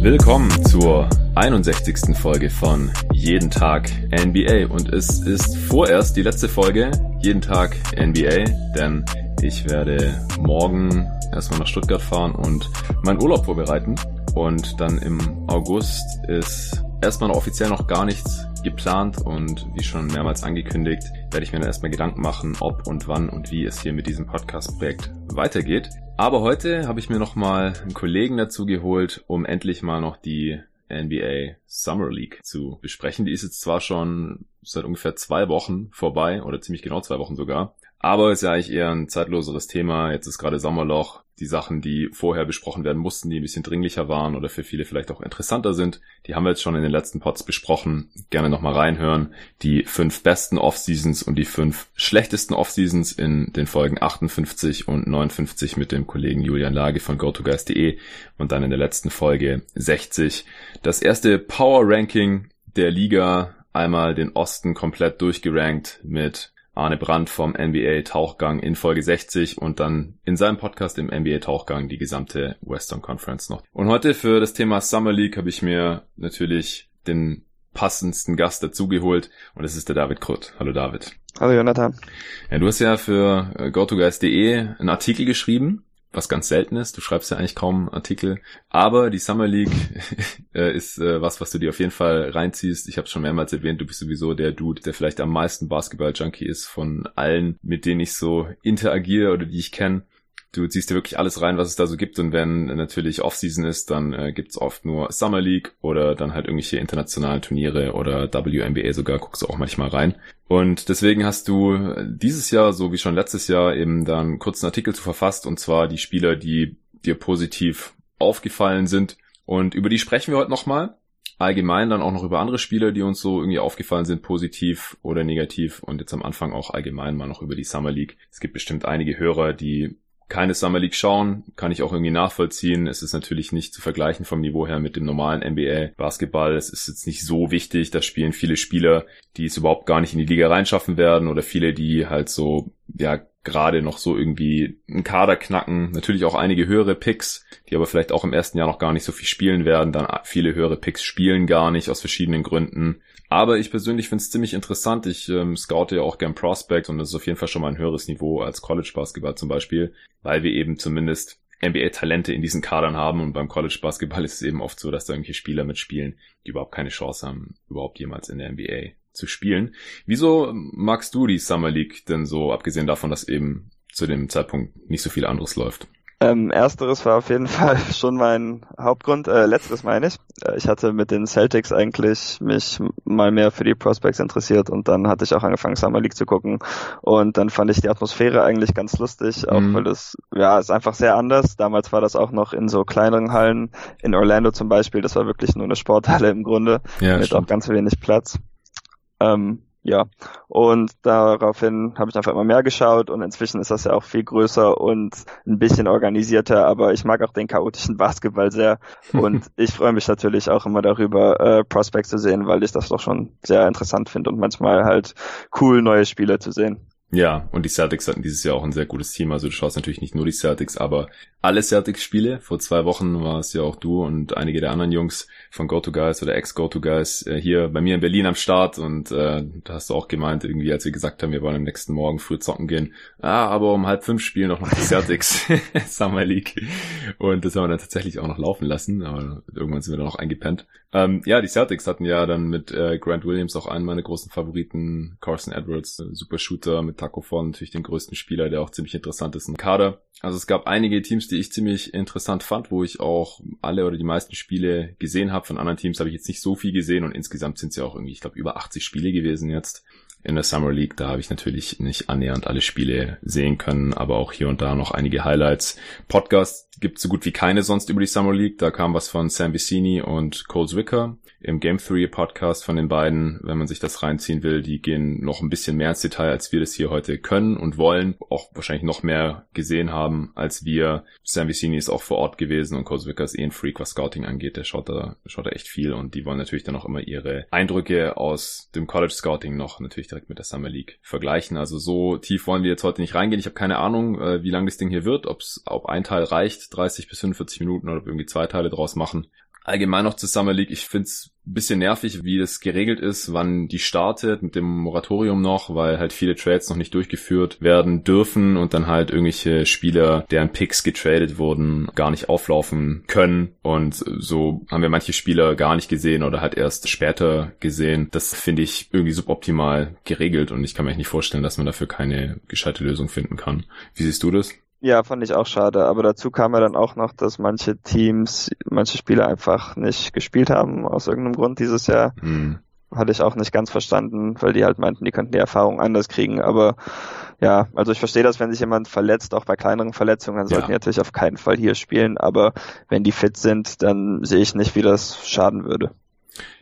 Willkommen zur 61. Folge von Jeden Tag NBA und es ist vorerst die letzte Folge Jeden Tag NBA, denn ich werde morgen erstmal nach Stuttgart fahren und meinen Urlaub vorbereiten und dann im August ist erstmal offiziell noch gar nichts geplant und wie schon mehrmals angekündigt, werde ich mir dann erstmal Gedanken machen, ob und wann und wie es hier mit diesem Podcast-Projekt weitergeht. Aber heute habe ich mir nochmal einen Kollegen dazu geholt, um endlich mal noch die NBA Summer League zu besprechen. Die ist jetzt zwar schon seit ungefähr zwei Wochen vorbei oder ziemlich genau zwei Wochen sogar. Aber ist ja eigentlich eher ein zeitloseres Thema. Jetzt ist gerade Sommerloch. Die Sachen, die vorher besprochen werden mussten, die ein bisschen dringlicher waren oder für viele vielleicht auch interessanter sind, die haben wir jetzt schon in den letzten Pods besprochen. Gerne nochmal reinhören. Die fünf besten Off-Seasons und die fünf schlechtesten Off-Seasons in den Folgen 58 und 59 mit dem Kollegen Julian Lage von GoToGuys.de und dann in der letzten Folge 60 das erste Power Ranking der Liga einmal den Osten komplett durchgerankt mit Arne Brandt vom NBA Tauchgang in Folge 60 und dann in seinem Podcast im NBA Tauchgang die gesamte Western Conference noch. Und heute für das Thema Summer League habe ich mir natürlich den passendsten Gast dazugeholt und das ist der David Krutt. Hallo David. Hallo Jonathan. Ja, du hast ja für äh, GoToGuys.de einen Artikel geschrieben was ganz selten ist. Du schreibst ja eigentlich kaum Artikel. Aber die Summer League äh, ist äh, was, was du dir auf jeden Fall reinziehst. Ich habe schon mehrmals erwähnt, du bist sowieso der Dude, der vielleicht am meisten Basketball-Junkie ist von allen, mit denen ich so interagiere oder die ich kenne du ziehst dir wirklich alles rein, was es da so gibt. Und wenn natürlich Offseason ist, dann äh, gibt's oft nur Summer League oder dann halt irgendwelche internationalen Turniere oder WNBA sogar, guckst du auch manchmal rein. Und deswegen hast du dieses Jahr, so wie schon letztes Jahr, eben dann einen kurzen Artikel zu verfasst, und zwar die Spieler, die dir positiv aufgefallen sind. Und über die sprechen wir heute nochmal. Allgemein dann auch noch über andere Spieler, die uns so irgendwie aufgefallen sind, positiv oder negativ. Und jetzt am Anfang auch allgemein mal noch über die Summer League. Es gibt bestimmt einige Hörer, die keine Summer League schauen, kann ich auch irgendwie nachvollziehen. Es ist natürlich nicht zu vergleichen vom Niveau her mit dem normalen NBA Basketball. Es ist jetzt nicht so wichtig. Da spielen viele Spieler, die es überhaupt gar nicht in die Liga reinschaffen werden oder viele, die halt so, ja, gerade noch so irgendwie einen Kader knacken. Natürlich auch einige höhere Picks, die aber vielleicht auch im ersten Jahr noch gar nicht so viel spielen werden. Dann viele höhere Picks spielen gar nicht aus verschiedenen Gründen. Aber ich persönlich finde es ziemlich interessant. Ich ähm, scoute ja auch gern Prospect und das ist auf jeden Fall schon mal ein höheres Niveau als College Basketball zum Beispiel, weil wir eben zumindest NBA-Talente in diesen Kadern haben und beim College Basketball ist es eben oft so, dass da irgendwelche Spieler mitspielen, die überhaupt keine Chance haben, überhaupt jemals in der NBA zu spielen. Wieso magst du die Summer League denn so, abgesehen davon, dass eben zu dem Zeitpunkt nicht so viel anderes läuft? Ähm, ersteres war auf jeden Fall schon mein Hauptgrund. Äh, letzteres meine ich. Äh, ich hatte mit den Celtics eigentlich mich mal mehr für die Prospects interessiert und dann hatte ich auch angefangen Summer League zu gucken und dann fand ich die Atmosphäre eigentlich ganz lustig, auch mhm. weil es ja ist einfach sehr anders. Damals war das auch noch in so kleineren Hallen in Orlando zum Beispiel. Das war wirklich nur eine Sporthalle im Grunde ja, mit stimmt. auch ganz wenig Platz. Ähm, ja, und daraufhin habe ich einfach immer mehr geschaut und inzwischen ist das ja auch viel größer und ein bisschen organisierter, aber ich mag auch den chaotischen Basketball sehr und ich freue mich natürlich auch immer darüber, äh, Prospects zu sehen, weil ich das doch schon sehr interessant finde und manchmal halt cool neue Spiele zu sehen. Ja, und die Celtics hatten dieses Jahr auch ein sehr gutes Team. Also du schaust natürlich nicht nur die Celtics, aber alle Celtics-Spiele. Vor zwei Wochen war es ja auch du und einige der anderen Jungs von GoToGuys oder Ex-GoToGuys äh, hier bei mir in Berlin am Start. Und äh, da hast du auch gemeint, irgendwie, als wir gesagt haben, wir wollen am nächsten Morgen früh zocken gehen. Ah, aber um halb fünf spielen noch die Celtics Summer League. Und das haben wir dann tatsächlich auch noch laufen lassen. Aber irgendwann sind wir dann noch eingepennt. Ähm, ja, die Celtics hatten ja dann mit äh, Grant Williams auch einen meiner großen Favoriten. Carson Edwards, äh, super Shooter mit Taco von natürlich den größten Spieler, der auch ziemlich interessant ist im Kader. Also es gab einige Teams, die ich ziemlich interessant fand, wo ich auch alle oder die meisten Spiele gesehen habe. Von anderen Teams habe ich jetzt nicht so viel gesehen und insgesamt sind es ja auch irgendwie, ich glaube, über 80 Spiele gewesen jetzt in der Summer League. Da habe ich natürlich nicht annähernd alle Spiele sehen können, aber auch hier und da noch einige Highlights. Podcast gibt so gut wie keine sonst über die Summer League. Da kam was von Sam Vicini und Cole Zwicker im Game 3 Podcast von den beiden, wenn man sich das reinziehen will. Die gehen noch ein bisschen mehr ins Detail, als wir das hier heute können und wollen. Auch wahrscheinlich noch mehr gesehen haben als wir. Sam Vicini ist auch vor Ort gewesen und Cole Zwicker ist eh ein Freak, was Scouting angeht. Der schaut da, schaut da echt viel und die wollen natürlich dann auch immer ihre Eindrücke aus dem College Scouting noch natürlich direkt mit der Summer League vergleichen. Also so tief wollen wir jetzt heute nicht reingehen. Ich habe keine Ahnung, äh, wie lang das Ding hier wird, ob's, ob ein Teil reicht, 30 bis 45 Minuten oder ob irgendwie zwei Teile draus machen. Allgemein noch zur Summer League. Ich find's ein bisschen nervig, wie das geregelt ist, wann die startet mit dem Moratorium noch, weil halt viele Trades noch nicht durchgeführt werden dürfen und dann halt irgendwelche Spieler, deren Picks getradet wurden, gar nicht auflaufen können. Und so haben wir manche Spieler gar nicht gesehen oder halt erst später gesehen. Das finde ich irgendwie suboptimal geregelt und ich kann mir echt nicht vorstellen, dass man dafür keine gescheite Lösung finden kann. Wie siehst du das? Ja, fand ich auch schade. Aber dazu kam ja dann auch noch, dass manche Teams, manche Spieler einfach nicht gespielt haben aus irgendeinem Grund dieses Jahr. Mhm. Hatte ich auch nicht ganz verstanden, weil die halt meinten, die könnten die Erfahrung anders kriegen. Aber ja, also ich verstehe das, wenn sich jemand verletzt, auch bei kleineren Verletzungen, dann sollten ja. die natürlich auf keinen Fall hier spielen. Aber wenn die fit sind, dann sehe ich nicht, wie das schaden würde.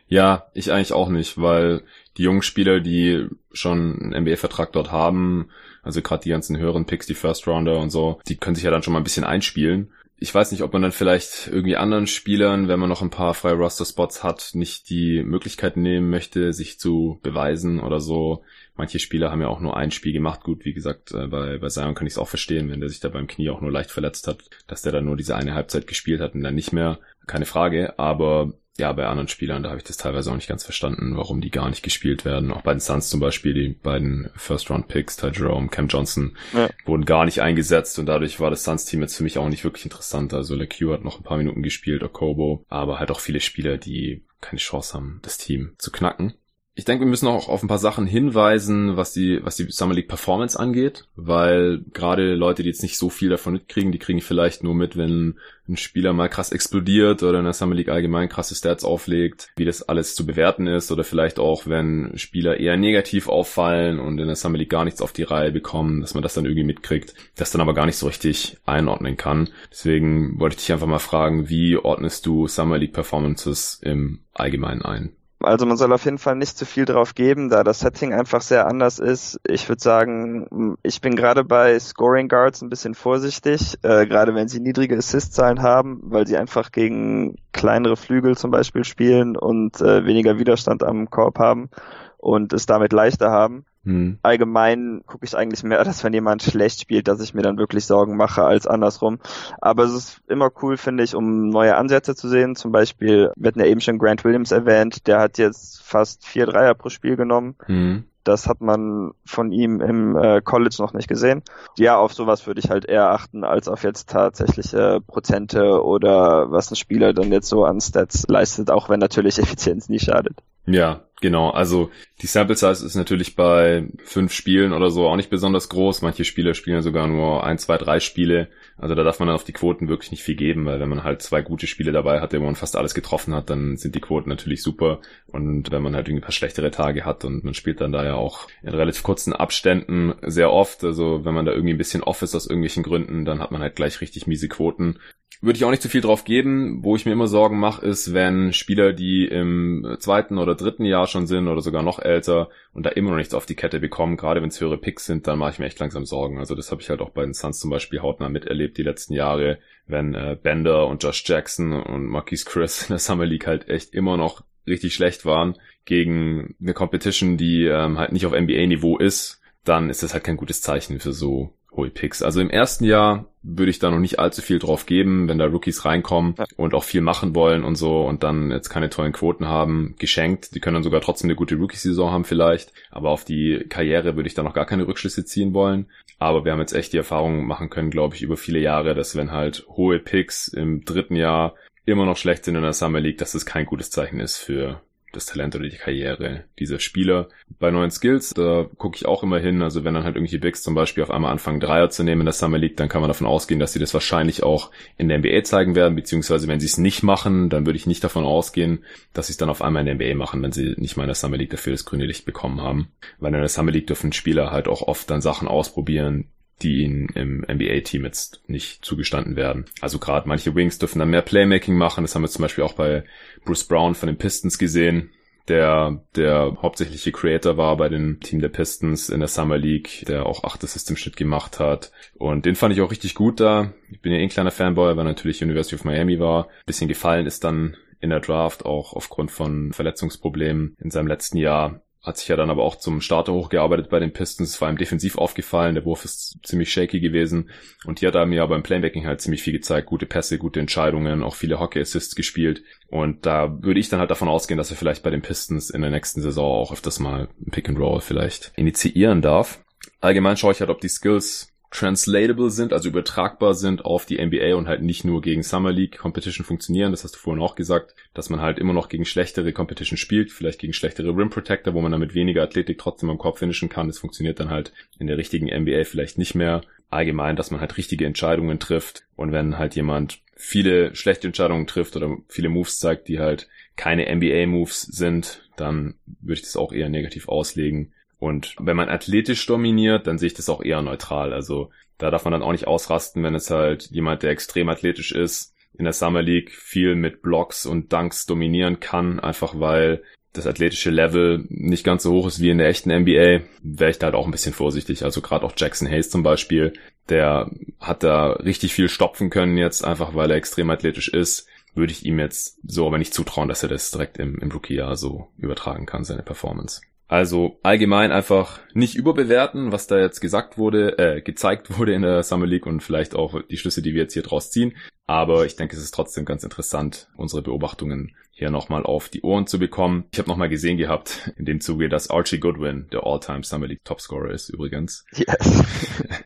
Ja, ich eigentlich auch nicht, weil die jungen Spieler, die schon einen NBA-Vertrag dort haben, also gerade die ganzen höheren Picks, die First Rounder und so, die können sich ja dann schon mal ein bisschen einspielen. Ich weiß nicht, ob man dann vielleicht irgendwie anderen Spielern, wenn man noch ein paar freie Roster-Spots hat, nicht die Möglichkeit nehmen möchte, sich zu beweisen oder so. Manche Spieler haben ja auch nur ein Spiel gemacht. Gut, wie gesagt, äh, bei, bei Zion kann ich es auch verstehen, wenn der sich da beim Knie auch nur leicht verletzt hat, dass der dann nur diese eine Halbzeit gespielt hat und dann nicht mehr. Keine Frage. Aber ja, bei anderen Spielern, da habe ich das teilweise auch nicht ganz verstanden, warum die gar nicht gespielt werden. Auch bei den Suns zum Beispiel, die beiden First-Round-Picks, Ty Jerome, Cam Johnson, ja. wurden gar nicht eingesetzt und dadurch war das Suns-Team jetzt für mich auch nicht wirklich interessant. Also LeQ hat noch ein paar Minuten gespielt, Okobo, aber halt auch viele Spieler, die keine Chance haben, das Team zu knacken ich denke, wir müssen auch auf ein paar Sachen hinweisen, was die, was die Summer League Performance angeht, weil gerade Leute, die jetzt nicht so viel davon mitkriegen, die kriegen vielleicht nur mit, wenn ein Spieler mal krass explodiert oder in der Summer League allgemein krasse Stats auflegt, wie das alles zu bewerten ist oder vielleicht auch, wenn Spieler eher negativ auffallen und in der Summer League gar nichts auf die Reihe bekommen, dass man das dann irgendwie mitkriegt, das dann aber gar nicht so richtig einordnen kann. Deswegen wollte ich dich einfach mal fragen, wie ordnest du Summer League Performances im Allgemeinen ein? Also man soll auf jeden Fall nicht zu viel drauf geben, da das Setting einfach sehr anders ist. Ich würde sagen, ich bin gerade bei Scoring Guards ein bisschen vorsichtig, äh, gerade wenn sie niedrige Assist-Zahlen haben, weil sie einfach gegen kleinere Flügel zum Beispiel spielen und äh, weniger Widerstand am Korb haben und es damit leichter haben. Hm. Allgemein gucke ich eigentlich mehr, dass wenn jemand schlecht spielt, dass ich mir dann wirklich Sorgen mache als andersrum. Aber es ist immer cool, finde ich, um neue Ansätze zu sehen. Zum Beispiel, wir hatten ja eben schon Grant Williams erwähnt, der hat jetzt fast vier Dreier pro Spiel genommen. Hm. Das hat man von ihm im äh, College noch nicht gesehen. Ja, auf sowas würde ich halt eher achten, als auf jetzt tatsächliche Prozente oder was ein Spieler dann jetzt so an Stats leistet, auch wenn natürlich Effizienz nie schadet. Ja, genau. Also die Sample Size ist natürlich bei fünf Spielen oder so auch nicht besonders groß. Manche Spieler spielen sogar nur ein, zwei, drei Spiele. Also da darf man dann auf die Quoten wirklich nicht viel geben, weil wenn man halt zwei gute Spiele dabei hat, wo man fast alles getroffen hat, dann sind die Quoten natürlich super. Und wenn man halt irgendwie ein paar schlechtere Tage hat und man spielt dann da ja auch in relativ kurzen Abständen sehr oft, also wenn man da irgendwie ein bisschen off ist aus irgendwelchen Gründen, dann hat man halt gleich richtig miese Quoten. Würde ich auch nicht zu viel drauf geben. Wo ich mir immer Sorgen mache, ist, wenn Spieler, die im zweiten oder dritten Jahr schon sind oder sogar noch älter und da immer noch nichts auf die Kette bekommen, gerade wenn es höhere Picks sind, dann mache ich mir echt langsam Sorgen. Also das habe ich halt auch bei den Suns zum Beispiel hautnah miterlebt die letzten Jahre, wenn äh, Bender und Josh Jackson und Marquise Chris in der Summer League halt echt immer noch richtig schlecht waren gegen eine Competition, die ähm, halt nicht auf NBA-Niveau ist, dann ist das halt kein gutes Zeichen für so Picks. Also im ersten Jahr würde ich da noch nicht allzu viel drauf geben, wenn da Rookies reinkommen und auch viel machen wollen und so und dann jetzt keine tollen Quoten haben, geschenkt. Die können dann sogar trotzdem eine gute Rookie-Saison haben vielleicht, aber auf die Karriere würde ich da noch gar keine Rückschlüsse ziehen wollen. Aber wir haben jetzt echt die Erfahrung machen können, glaube ich, über viele Jahre, dass wenn halt hohe Picks im dritten Jahr immer noch schlecht sind in der Summer League, dass das kein gutes Zeichen ist für das Talent oder die Karriere dieser Spieler. Bei neuen Skills, da gucke ich auch immer hin. Also wenn dann halt irgendwelche Bigs zum Beispiel auf einmal anfangen, Dreier zu nehmen in der Summer League, dann kann man davon ausgehen, dass sie das wahrscheinlich auch in der NBA zeigen werden, beziehungsweise wenn sie es nicht machen, dann würde ich nicht davon ausgehen, dass sie es dann auf einmal in der NBA machen, wenn sie nicht mal in der Summer League dafür das grüne Licht bekommen haben. Weil in der Summer League dürfen Spieler halt auch oft dann Sachen ausprobieren, die ihnen im NBA-Team jetzt nicht zugestanden werden. Also gerade manche Wings dürfen dann mehr Playmaking machen. Das haben wir zum Beispiel auch bei Bruce Brown von den Pistons gesehen, der der hauptsächliche Creator war bei dem Team der Pistons in der Summer League, der auch acht Assists im Schnitt gemacht hat. Und den fand ich auch richtig gut da. Ich bin ja eh ein kleiner Fanboy, weil natürlich University of Miami war. Bisschen gefallen ist dann in der Draft auch aufgrund von Verletzungsproblemen in seinem letzten Jahr hat sich ja dann aber auch zum Starter hochgearbeitet bei den Pistons, vor allem defensiv aufgefallen. Der Wurf ist ziemlich shaky gewesen und hier hat er mir beim Playmaking halt ziemlich viel gezeigt. Gute Pässe, gute Entscheidungen, auch viele Hockey-Assists gespielt. Und da würde ich dann halt davon ausgehen, dass er vielleicht bei den Pistons in der nächsten Saison auch öfters mal Pick and Roll vielleicht initiieren darf. Allgemein schaue ich halt, ob die Skills translatable sind, also übertragbar sind auf die NBA und halt nicht nur gegen Summer League Competition funktionieren. Das hast du vorhin auch gesagt, dass man halt immer noch gegen schlechtere Competition spielt, vielleicht gegen schlechtere Rim Protector, wo man dann mit weniger Athletik trotzdem am Korb finishen kann. Das funktioniert dann halt in der richtigen NBA vielleicht nicht mehr. Allgemein, dass man halt richtige Entscheidungen trifft und wenn halt jemand viele schlechte Entscheidungen trifft oder viele Moves zeigt, die halt keine NBA-Moves sind, dann würde ich das auch eher negativ auslegen. Und wenn man athletisch dominiert, dann sehe ich das auch eher neutral. Also da darf man dann auch nicht ausrasten, wenn es halt jemand, der extrem athletisch ist, in der Summer League viel mit Blocks und Dunks dominieren kann, einfach weil das athletische Level nicht ganz so hoch ist wie in der echten NBA, wäre ich da halt auch ein bisschen vorsichtig. Also gerade auch Jackson Hayes zum Beispiel, der hat da richtig viel stopfen können jetzt, einfach weil er extrem athletisch ist. Würde ich ihm jetzt so aber nicht zutrauen, dass er das direkt im, im Rookie-Jahr so übertragen kann, seine Performance. Also allgemein einfach nicht überbewerten, was da jetzt gesagt wurde, äh, gezeigt wurde in der Summer League und vielleicht auch die Schlüsse, die wir jetzt hier draus ziehen. Aber ich denke, es ist trotzdem ganz interessant, unsere Beobachtungen hier nochmal auf die Ohren zu bekommen. Ich habe nochmal gesehen gehabt in dem Zuge, dass Archie Goodwin der All-Time Summer League Topscorer ist übrigens. Yes.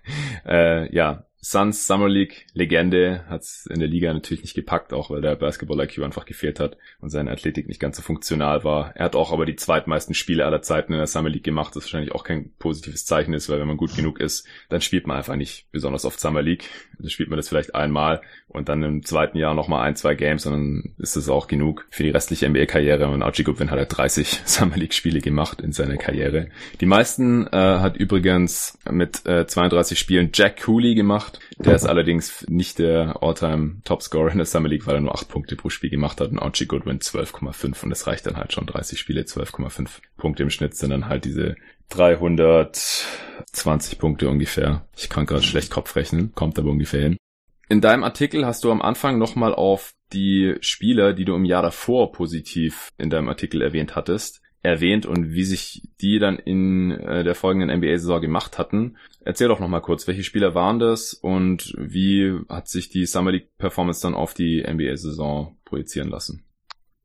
äh, ja, Suns Summer League Legende hat es in der Liga natürlich nicht gepackt, auch weil der Basketball IQ einfach gefehlt hat und seine Athletik nicht ganz so funktional war. Er hat auch aber die zweitmeisten Spiele aller Zeiten in der Summer League gemacht, das wahrscheinlich auch kein positives Zeichen ist, weil wenn man gut genug ist, dann spielt man einfach nicht besonders oft Summer League. Dann spielt man das vielleicht einmal und dann im zweiten Jahr nochmal ein, zwei Games und dann ist das auch genug für die restliche NBA-Karriere. Und Archie Goodwin hat er 30 Summer League-Spiele gemacht in seiner Karriere. Die meisten äh, hat übrigens mit äh, 32 Spielen Jack Cooley gemacht. Der ist allerdings nicht der All-Time Topscorer in der Summer League, weil er nur 8 Punkte pro Spiel gemacht hat und Archie Goodwin 12,5 und das reicht dann halt schon 30 Spiele, 12,5 Punkte im Schnitt sind dann halt diese 320 Punkte ungefähr. Ich kann gerade schlecht Kopf rechnen, kommt aber ungefähr hin. In deinem Artikel hast du am Anfang nochmal auf die Spieler, die du im Jahr davor positiv in deinem Artikel erwähnt hattest, erwähnt und wie sich die dann in äh, der folgenden NBA-Saison gemacht hatten. Erzähl doch nochmal kurz, welche Spieler waren das und wie hat sich die Summer League Performance dann auf die NBA-Saison projizieren lassen?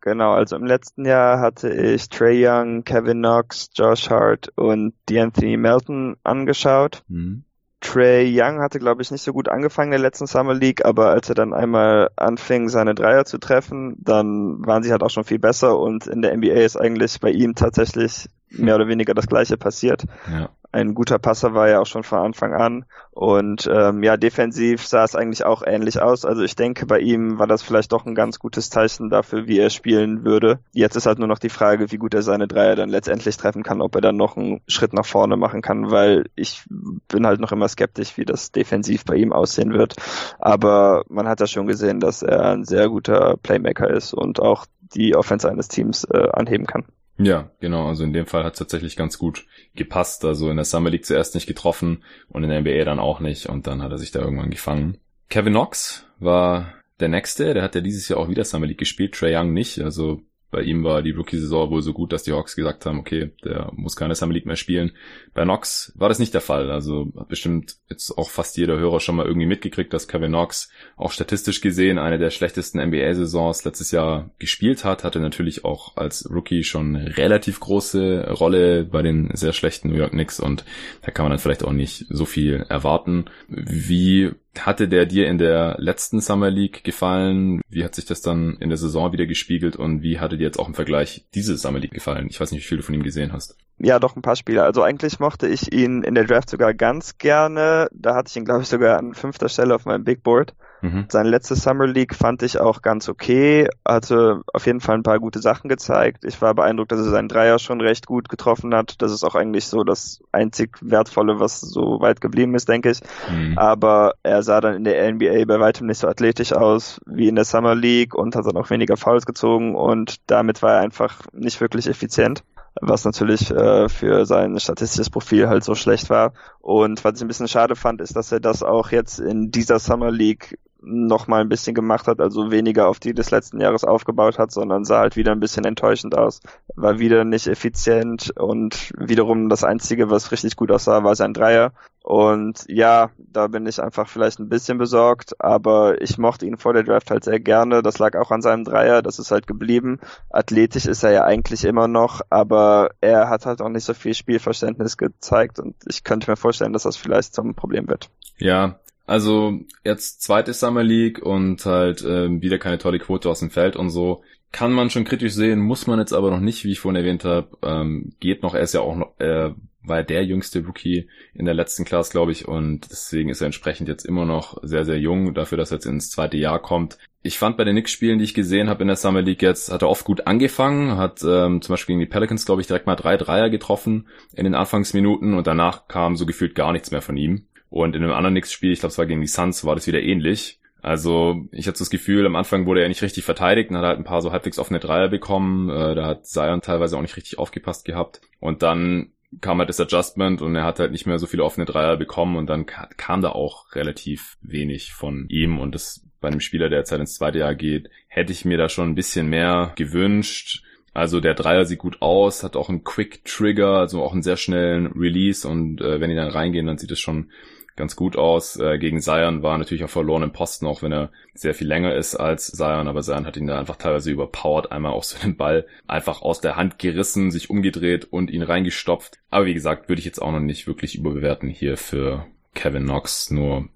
Genau, also im letzten Jahr hatte ich Trey Young, Kevin Knox, Josh Hart und D'Anthony Melton angeschaut. Mhm. Trey Young hatte, glaube ich, nicht so gut angefangen in der letzten Summer League, aber als er dann einmal anfing, seine Dreier zu treffen, dann waren sie halt auch schon viel besser und in der NBA ist eigentlich bei ihm tatsächlich mehr oder weniger das gleiche passiert. Ja ein guter Passer war er auch schon von Anfang an. Und ähm, ja, defensiv sah es eigentlich auch ähnlich aus. Also ich denke, bei ihm war das vielleicht doch ein ganz gutes Zeichen dafür, wie er spielen würde. Jetzt ist halt nur noch die Frage, wie gut er seine Dreier dann letztendlich treffen kann, ob er dann noch einen Schritt nach vorne machen kann, weil ich bin halt noch immer skeptisch, wie das defensiv bei ihm aussehen wird. Aber man hat ja schon gesehen, dass er ein sehr guter Playmaker ist und auch die Offense eines Teams äh, anheben kann. Ja, genau. Also in dem Fall hat es tatsächlich ganz gut gepasst. Also in der Summer League zuerst nicht getroffen und in der NBA dann auch nicht. Und dann hat er sich da irgendwann gefangen. Kevin Knox war der nächste. Der hat ja dieses Jahr auch wieder Summer League gespielt. Trey Young nicht. Also bei ihm war die Rookie-Saison wohl so gut, dass die Hawks gesagt haben, okay, der muss keine Summer League mehr spielen. Bei Knox war das nicht der Fall. Also hat bestimmt jetzt auch fast jeder Hörer schon mal irgendwie mitgekriegt, dass Kevin Knox auch statistisch gesehen eine der schlechtesten NBA-Saisons letztes Jahr gespielt hat. Hatte natürlich auch als Rookie schon relativ große Rolle bei den sehr schlechten New York Knicks und da kann man dann vielleicht auch nicht so viel erwarten. Wie hatte der dir in der letzten Summer League gefallen? Wie hat sich das dann in der Saison wieder gespiegelt und wie hatte dir jetzt auch im Vergleich diese Summer League gefallen? Ich weiß nicht, wie viel du von ihm gesehen hast. Ja, doch ein paar Spiele. Also eigentlich mochte ich ihn in der Draft sogar ganz gerne. Da hatte ich ihn, glaube ich, sogar an fünfter Stelle auf meinem Big Board. Mhm. Seine letzte Summer League fand ich auch ganz okay. Hatte auf jeden Fall ein paar gute Sachen gezeigt. Ich war beeindruckt, dass er seinen Dreier schon recht gut getroffen hat. Das ist auch eigentlich so das einzig Wertvolle, was so weit geblieben ist, denke ich. Mhm. Aber er sah dann in der NBA bei weitem nicht so athletisch aus wie in der Summer League und hat dann auch weniger Fouls gezogen und damit war er einfach nicht wirklich effizient was natürlich äh, für sein statistisches Profil halt so schlecht war. Und was ich ein bisschen schade fand, ist, dass er das auch jetzt in dieser Summer League noch mal ein bisschen gemacht hat, also weniger auf die des letzten Jahres aufgebaut hat, sondern sah halt wieder ein bisschen enttäuschend aus. War wieder nicht effizient und wiederum das Einzige, was richtig gut aussah, war sein Dreier. Und ja, da bin ich einfach vielleicht ein bisschen besorgt, aber ich mochte ihn vor der Draft halt sehr gerne. Das lag auch an seinem Dreier, das ist halt geblieben. Athletisch ist er ja eigentlich immer noch, aber er hat halt auch nicht so viel Spielverständnis gezeigt und ich könnte mir vorstellen, dass das vielleicht zum Problem wird. Ja, also jetzt zweite Summer League und halt äh, wieder keine tolle Quote aus dem Feld und so. Kann man schon kritisch sehen, muss man jetzt aber noch nicht, wie ich vorhin erwähnt habe. Ähm, geht noch, er ist ja auch noch, äh, war der jüngste Rookie in der letzten Class, glaube ich, und deswegen ist er entsprechend jetzt immer noch sehr, sehr jung, dafür, dass er jetzt ins zweite Jahr kommt. Ich fand bei den Knicks-Spielen, die ich gesehen habe in der Summer League jetzt, hat er oft gut angefangen, hat ähm, zum Beispiel gegen die Pelicans, glaube ich, direkt mal drei Dreier getroffen in den Anfangsminuten und danach kam so gefühlt gar nichts mehr von ihm. Und in einem anderen Knicks-Spiel, ich glaube, es war gegen die Suns, war das wieder ähnlich. Also ich hatte das Gefühl, am Anfang wurde er nicht richtig verteidigt und hat halt ein paar so halbwegs offene Dreier bekommen. Äh, da hat Zion teilweise auch nicht richtig aufgepasst gehabt. Und dann kam halt das Adjustment und er hat halt nicht mehr so viele offene Dreier bekommen und dann kam da auch relativ wenig von ihm und das bei einem Spieler, der jetzt halt ins zweite Jahr geht, hätte ich mir da schon ein bisschen mehr gewünscht. Also der Dreier sieht gut aus, hat auch einen Quick Trigger, also auch einen sehr schnellen Release und äh, wenn die dann reingehen, dann sieht es schon ganz gut aus. Äh, gegen Zion war natürlich auch verloren im Posten, auch wenn er sehr viel länger ist als Zion, aber Zion hat ihn da einfach teilweise überpowered, einmal auch so den Ball einfach aus der Hand gerissen, sich umgedreht und ihn reingestopft. Aber wie gesagt, würde ich jetzt auch noch nicht wirklich überbewerten hier für Kevin Knox, nur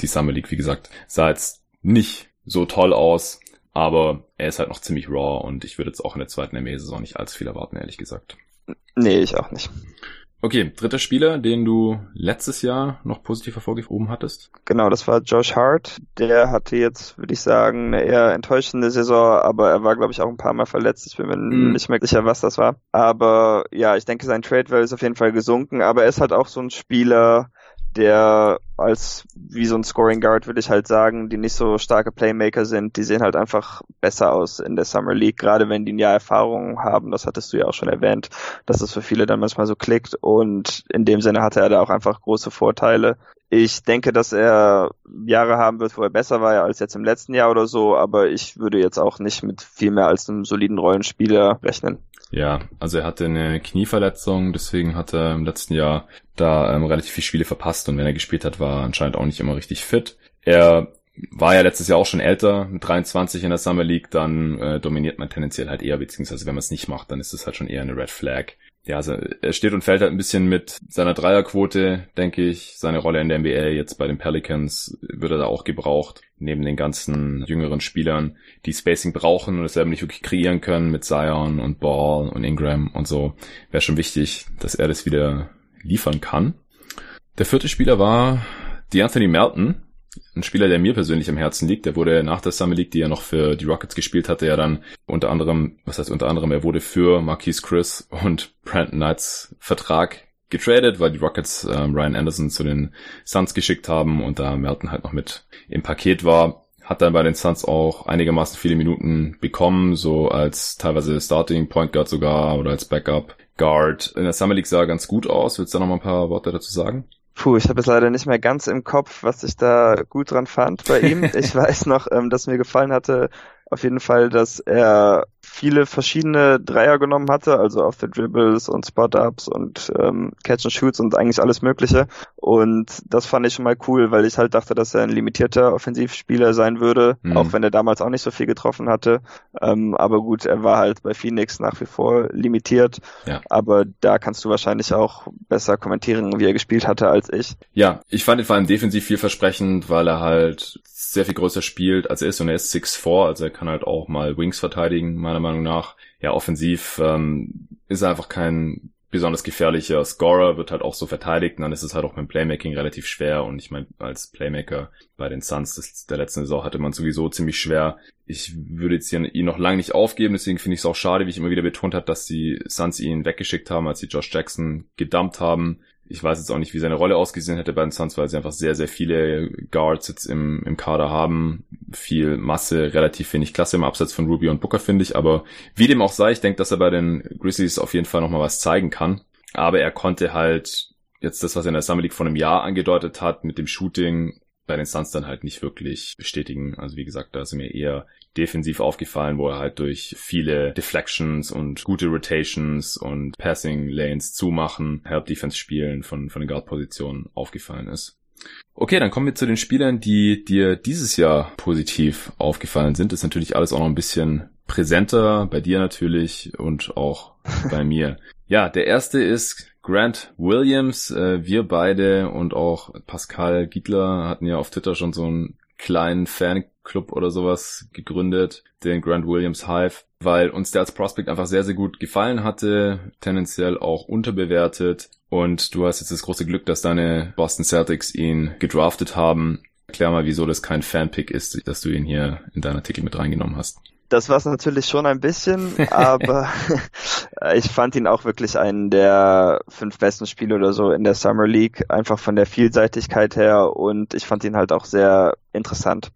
die Summer League, wie gesagt, sah jetzt nicht so toll aus, aber er ist halt noch ziemlich raw und ich würde jetzt auch in der zweiten NBA-Saison nicht allzu viel erwarten, ehrlich gesagt. Nee, ich auch nicht. Okay, dritter Spieler, den du letztes Jahr noch positiv hervorgehoben hattest? Genau, das war Josh Hart. Der hatte jetzt, würde ich sagen, eine eher enttäuschende Saison, aber er war, glaube ich, auch ein paar Mal verletzt. Ich bin mir mm. nicht mehr sicher, was das war. Aber ja, ich denke, sein Trade Value ist auf jeden Fall gesunken, aber er ist halt auch so ein Spieler, der als wie so ein Scoring Guard würde ich halt sagen, die nicht so starke Playmaker sind, die sehen halt einfach besser aus in der Summer League, gerade wenn die ein Jahr Erfahrung haben, das hattest du ja auch schon erwähnt, dass es für viele dann manchmal so klickt und in dem Sinne hatte er da auch einfach große Vorteile. Ich denke, dass er Jahre haben wird, wo er besser war als jetzt im letzten Jahr oder so, aber ich würde jetzt auch nicht mit viel mehr als einem soliden Rollenspieler rechnen. Ja, also er hatte eine Knieverletzung, deswegen hat er im letzten Jahr da ähm, relativ viele Spiele verpasst und wenn er gespielt hat, war er anscheinend auch nicht immer richtig fit. Er war ja letztes Jahr auch schon älter, mit 23 in der Summer League, dann äh, dominiert man tendenziell halt eher, beziehungsweise wenn man es nicht macht, dann ist es halt schon eher eine Red Flag. Ja, also er steht und fällt halt ein bisschen mit seiner Dreierquote, denke ich. Seine Rolle in der NBA jetzt bei den Pelicans wird er da auch gebraucht neben den ganzen jüngeren Spielern, die Spacing brauchen und es selber nicht wirklich kreieren können mit Zion und Ball und Ingram und so, wäre schon wichtig, dass er das wieder liefern kann. Der vierte Spieler war DeAnthony Melton, ein Spieler, der mir persönlich am Herzen liegt. Der wurde nach der Summer League, die er noch für die Rockets gespielt hatte, ja dann unter anderem, was heißt unter anderem, er wurde für Marquise Chris und Brandon Knights Vertrag getradet, weil die Rockets ähm, Ryan Anderson zu den Suns geschickt haben und da Melton halt noch mit im Paket war. Hat dann bei den Suns auch einigermaßen viele Minuten bekommen, so als teilweise Starting Point Guard sogar oder als Backup Guard. In der Summer League sah ganz gut aus. Willst du da noch mal ein paar Worte dazu sagen? Puh, ich habe es leider nicht mehr ganz im Kopf, was ich da gut dran fand bei ihm. Ich weiß noch, ähm, dass mir gefallen hatte, auf jeden Fall, dass er viele verschiedene Dreier genommen hatte, also auf the Dribbles und Spot-Ups und ähm, Catch and Shoots und eigentlich alles Mögliche. Und das fand ich schon mal cool, weil ich halt dachte, dass er ein limitierter Offensivspieler sein würde, mhm. auch wenn er damals auch nicht so viel getroffen hatte. Ähm, aber gut, er war halt bei Phoenix nach wie vor limitiert. Ja. Aber da kannst du wahrscheinlich auch besser kommentieren, wie er gespielt hatte als ich. Ja, ich fand ihn vor allem defensiv vielversprechend, weil er halt sehr viel größer spielt, als er ist und er ist 6'4, also er kann halt auch mal Wings verteidigen, meiner Meinung nach. Ja, offensiv ähm, ist er einfach kein besonders gefährlicher Scorer, wird halt auch so verteidigt und dann ist es halt auch beim Playmaking relativ schwer und ich meine, als Playmaker bei den Suns des, der letzten Saison hatte man sowieso ziemlich schwer. Ich würde jetzt hier ihn noch lange nicht aufgeben, deswegen finde ich es auch schade, wie ich immer wieder betont habe, dass die Suns ihn weggeschickt haben, als sie Josh Jackson gedumpt haben. Ich weiß jetzt auch nicht, wie seine Rolle ausgesehen hätte bei den Suns, weil sie einfach sehr, sehr viele Guards jetzt im, im Kader haben. Viel Masse, relativ wenig Klasse im Absatz von Ruby und Booker, finde ich. Aber wie dem auch sei, ich denke, dass er bei den Grizzlies auf jeden Fall nochmal was zeigen kann. Aber er konnte halt jetzt das, was er in der Summer League vor einem Jahr angedeutet hat, mit dem Shooting bei den Suns dann halt nicht wirklich bestätigen. Also wie gesagt, da ist mir eher defensiv aufgefallen, wo er halt durch viele Deflections und gute Rotations und Passing Lanes zumachen, Help Defense spielen von, von den Guard-Positionen aufgefallen ist. Okay, dann kommen wir zu den Spielern, die dir dieses Jahr positiv aufgefallen sind. Das ist natürlich alles auch noch ein bisschen präsenter, bei dir natürlich und auch bei mir. Ja, der erste ist Grant Williams. Äh, wir beide und auch Pascal Giedler hatten ja auf Twitter schon so einen kleinen Fanclub oder sowas gegründet, den Grant Williams Hive, weil uns der als Prospect einfach sehr, sehr gut gefallen hatte, tendenziell auch unterbewertet. Und du hast jetzt das große Glück, dass deine Boston Celtics ihn gedraftet haben. Erklär mal, wieso das kein Fanpick ist, dass du ihn hier in deinen Artikel mit reingenommen hast. Das war es natürlich schon ein bisschen, aber ich fand ihn auch wirklich einen der fünf besten Spiele oder so in der Summer League, einfach von der Vielseitigkeit her und ich fand ihn halt auch sehr interessant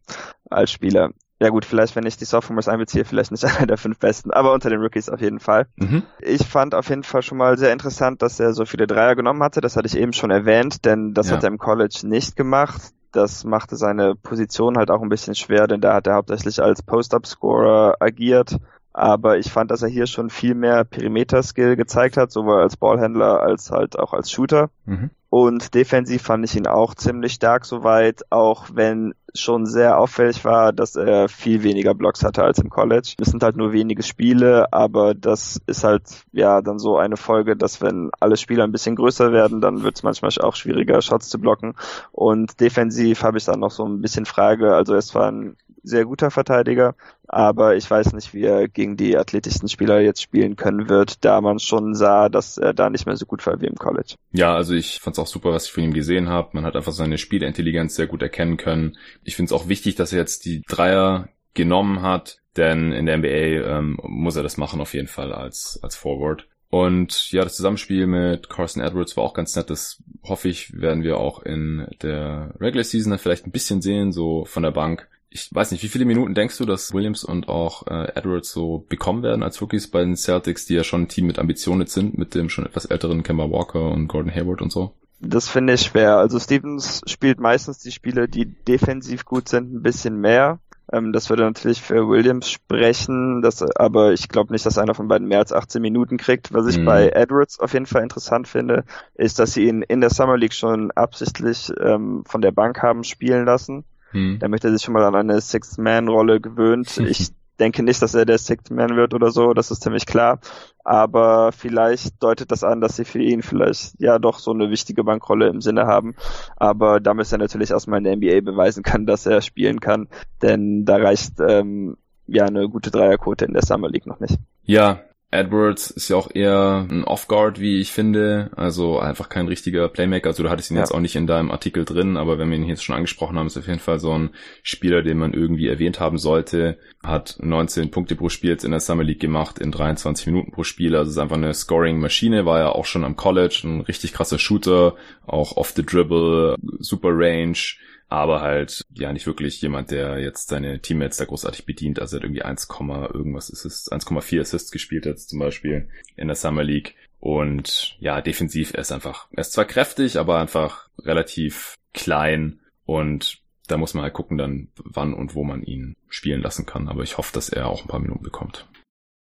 als Spieler. Ja gut, vielleicht wenn ich die Sophomores einbeziehe, vielleicht nicht einer der fünf besten, aber unter den Rookies auf jeden Fall. Mhm. Ich fand auf jeden Fall schon mal sehr interessant, dass er so viele Dreier genommen hatte. Das hatte ich eben schon erwähnt, denn das ja. hat er im College nicht gemacht. Das machte seine Position halt auch ein bisschen schwer, denn da hat er hauptsächlich als Post-Up-Scorer agiert. Aber ich fand, dass er hier schon viel mehr Perimeter-Skill gezeigt hat, sowohl als Ballhändler als halt auch als Shooter. Mhm. Und defensiv fand ich ihn auch ziemlich stark soweit, auch wenn schon sehr auffällig war, dass er viel weniger Blocks hatte als im College. Es sind halt nur wenige Spiele, aber das ist halt ja dann so eine Folge, dass wenn alle Spieler ein bisschen größer werden, dann wird es manchmal auch schwieriger, Shots zu blocken. Und defensiv habe ich dann noch so ein bisschen Frage. Also es war ein sehr guter Verteidiger, aber ich weiß nicht, wie er gegen die athletischsten Spieler jetzt spielen können wird, da man schon sah, dass er da nicht mehr so gut war wie im College. Ja, also ich fand es auch super, was ich von ihm gesehen habe. Man hat einfach seine Spielintelligenz sehr gut erkennen können. Ich finde es auch wichtig, dass er jetzt die Dreier genommen hat, denn in der NBA ähm, muss er das machen auf jeden Fall als, als Forward. Und ja, das Zusammenspiel mit Carson Edwards war auch ganz nett. Das hoffe ich, werden wir auch in der Regular Season vielleicht ein bisschen sehen, so von der Bank ich weiß nicht, wie viele Minuten denkst du, dass Williams und auch äh, Edwards so bekommen werden als Rookies bei den Celtics, die ja schon ein Team mit Ambitionen sind, mit dem schon etwas älteren Kemba Walker und Gordon Hayward und so? Das finde ich schwer. Also Stevens spielt meistens die Spiele, die defensiv gut sind, ein bisschen mehr. Ähm, das würde natürlich für Williams sprechen, das, aber ich glaube nicht, dass einer von beiden mehr als 18 Minuten kriegt. Was ich mhm. bei Edwards auf jeden Fall interessant finde, ist, dass sie ihn in der Summer League schon absichtlich ähm, von der Bank haben spielen lassen hm. Da möchte er sich schon mal an eine Sixth-Man-Rolle gewöhnt. Ich denke nicht, dass er der Sixth Man wird oder so, das ist ziemlich klar. Aber vielleicht deutet das an, dass sie für ihn vielleicht ja doch so eine wichtige Bankrolle im Sinne haben. Aber da müsste er natürlich erstmal in der NBA beweisen kann, dass er spielen kann. Denn da reicht ähm, ja eine gute Dreierquote in der Summer League noch nicht. Ja, Edwards ist ja auch eher ein Off-Guard, wie ich finde. Also einfach kein richtiger Playmaker. Also du hattest ihn ja. jetzt auch nicht in deinem Artikel drin, aber wenn wir ihn jetzt schon angesprochen haben, ist auf jeden Fall so ein Spieler, den man irgendwie erwähnt haben sollte. Hat 19 Punkte pro Spiel jetzt in der Summer League gemacht, in 23 Minuten pro Spiel. Also ist einfach eine Scoring-Maschine, war ja auch schon am College, ein richtig krasser Shooter, auch off the dribble, super Range aber halt ja nicht wirklich jemand, der jetzt seine Teammates da großartig bedient. Also er hat irgendwie 1, irgendwas Assists, 1,4 Assists gespielt jetzt zum Beispiel in der Summer League. Und ja, defensiv, er ist einfach, er ist zwar kräftig, aber einfach relativ klein und da muss man halt gucken dann, wann und wo man ihn spielen lassen kann. Aber ich hoffe, dass er auch ein paar Minuten bekommt.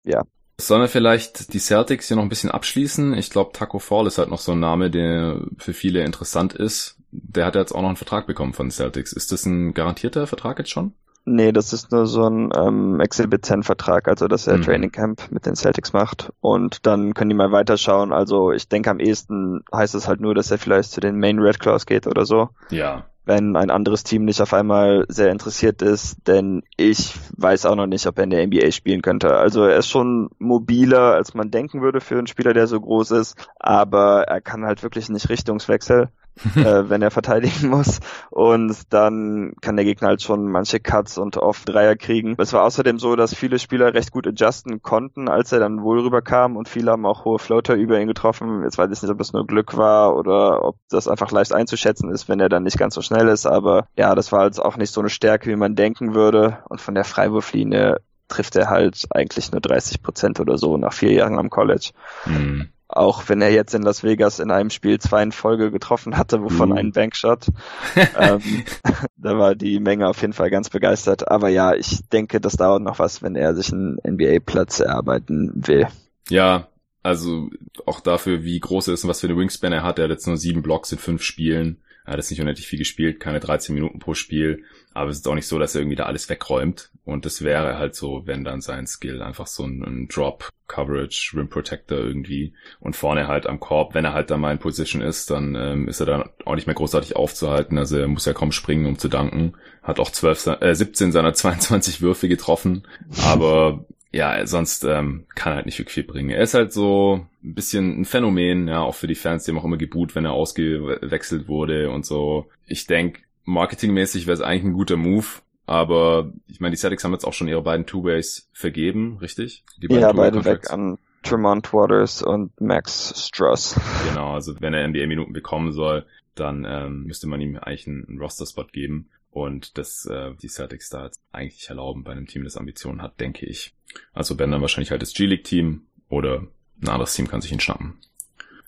ja. Sollen wir vielleicht die Celtics hier noch ein bisschen abschließen? Ich glaube, Taco Fall ist halt noch so ein Name, der für viele interessant ist. Der hat jetzt auch noch einen Vertrag bekommen von den Celtics. Ist das ein garantierter Vertrag jetzt schon? Nee, das ist nur so ein ähm, Exhibit 10 Vertrag, also dass er mhm. Training Camp mit den Celtics macht und dann können die mal weiterschauen. Also ich denke am ehesten heißt es halt nur, dass er vielleicht zu den Main Red Claws geht oder so. Ja. Wenn ein anderes Team nicht auf einmal sehr interessiert ist, denn ich weiß auch noch nicht, ob er in der NBA spielen könnte. Also er ist schon mobiler, als man denken würde für einen Spieler, der so groß ist, aber er kann halt wirklich nicht Richtungswechsel. äh, wenn er verteidigen muss. Und dann kann der Gegner halt schon manche Cuts und oft Dreier kriegen. Es war außerdem so, dass viele Spieler recht gut adjusten konnten, als er dann wohl rüberkam und viele haben auch hohe Floater über ihn getroffen. Jetzt weiß ich nicht, ob es nur Glück war oder ob das einfach leicht einzuschätzen ist, wenn er dann nicht ganz so schnell ist. Aber ja, das war jetzt auch nicht so eine Stärke, wie man denken würde. Und von der Freiwurflinie trifft er halt eigentlich nur 30 Prozent oder so nach vier Jahren am College. Mhm. Auch wenn er jetzt in Las Vegas in einem Spiel zwei in Folge getroffen hatte, wovon uh. ein Bankshot. ähm, da war die Menge auf jeden Fall ganz begeistert. Aber ja, ich denke, das dauert noch was, wenn er sich einen NBA-Platz erarbeiten will. Ja, also auch dafür, wie groß er ist und was für eine Wingspan er hat. Er hat jetzt nur sieben Blocks in fünf Spielen. Er hat jetzt nicht unendlich viel gespielt, keine 13 Minuten pro Spiel. Aber es ist auch nicht so, dass er irgendwie da alles wegräumt. Und das wäre halt so, wenn dann sein Skill einfach so ein, ein Drop, Coverage, Rim Protector irgendwie. Und vorne halt am Korb, wenn er halt da mal in Position ist, dann ähm, ist er dann auch nicht mehr großartig aufzuhalten. Also er muss ja kaum springen, um zu danken. Hat auch 12, äh, 17 seiner 22 Würfe getroffen. Aber ja, sonst ähm, kann er halt nicht wirklich viel bringen. Er ist halt so ein bisschen ein Phänomen, ja, auch für die Fans, die haben auch immer geboot, wenn er ausgewechselt wurde und so. Ich denke, marketingmäßig wäre es eigentlich ein guter Move, aber ich meine, die Celtics haben jetzt auch schon ihre beiden Two-Ways vergeben, richtig? Die beiden ja, beide weg an Tremont Waters und Max Struss. Genau, also wenn er NBA-Minuten bekommen soll, dann ähm, müsste man ihm eigentlich einen, Roster-Spot geben. Und das äh, die Celtics da jetzt eigentlich erlauben bei einem Team, das Ambitionen hat, denke ich. Also wenn dann wahrscheinlich halt das G-League-Team oder ein anderes Team kann sich ihn schnappen.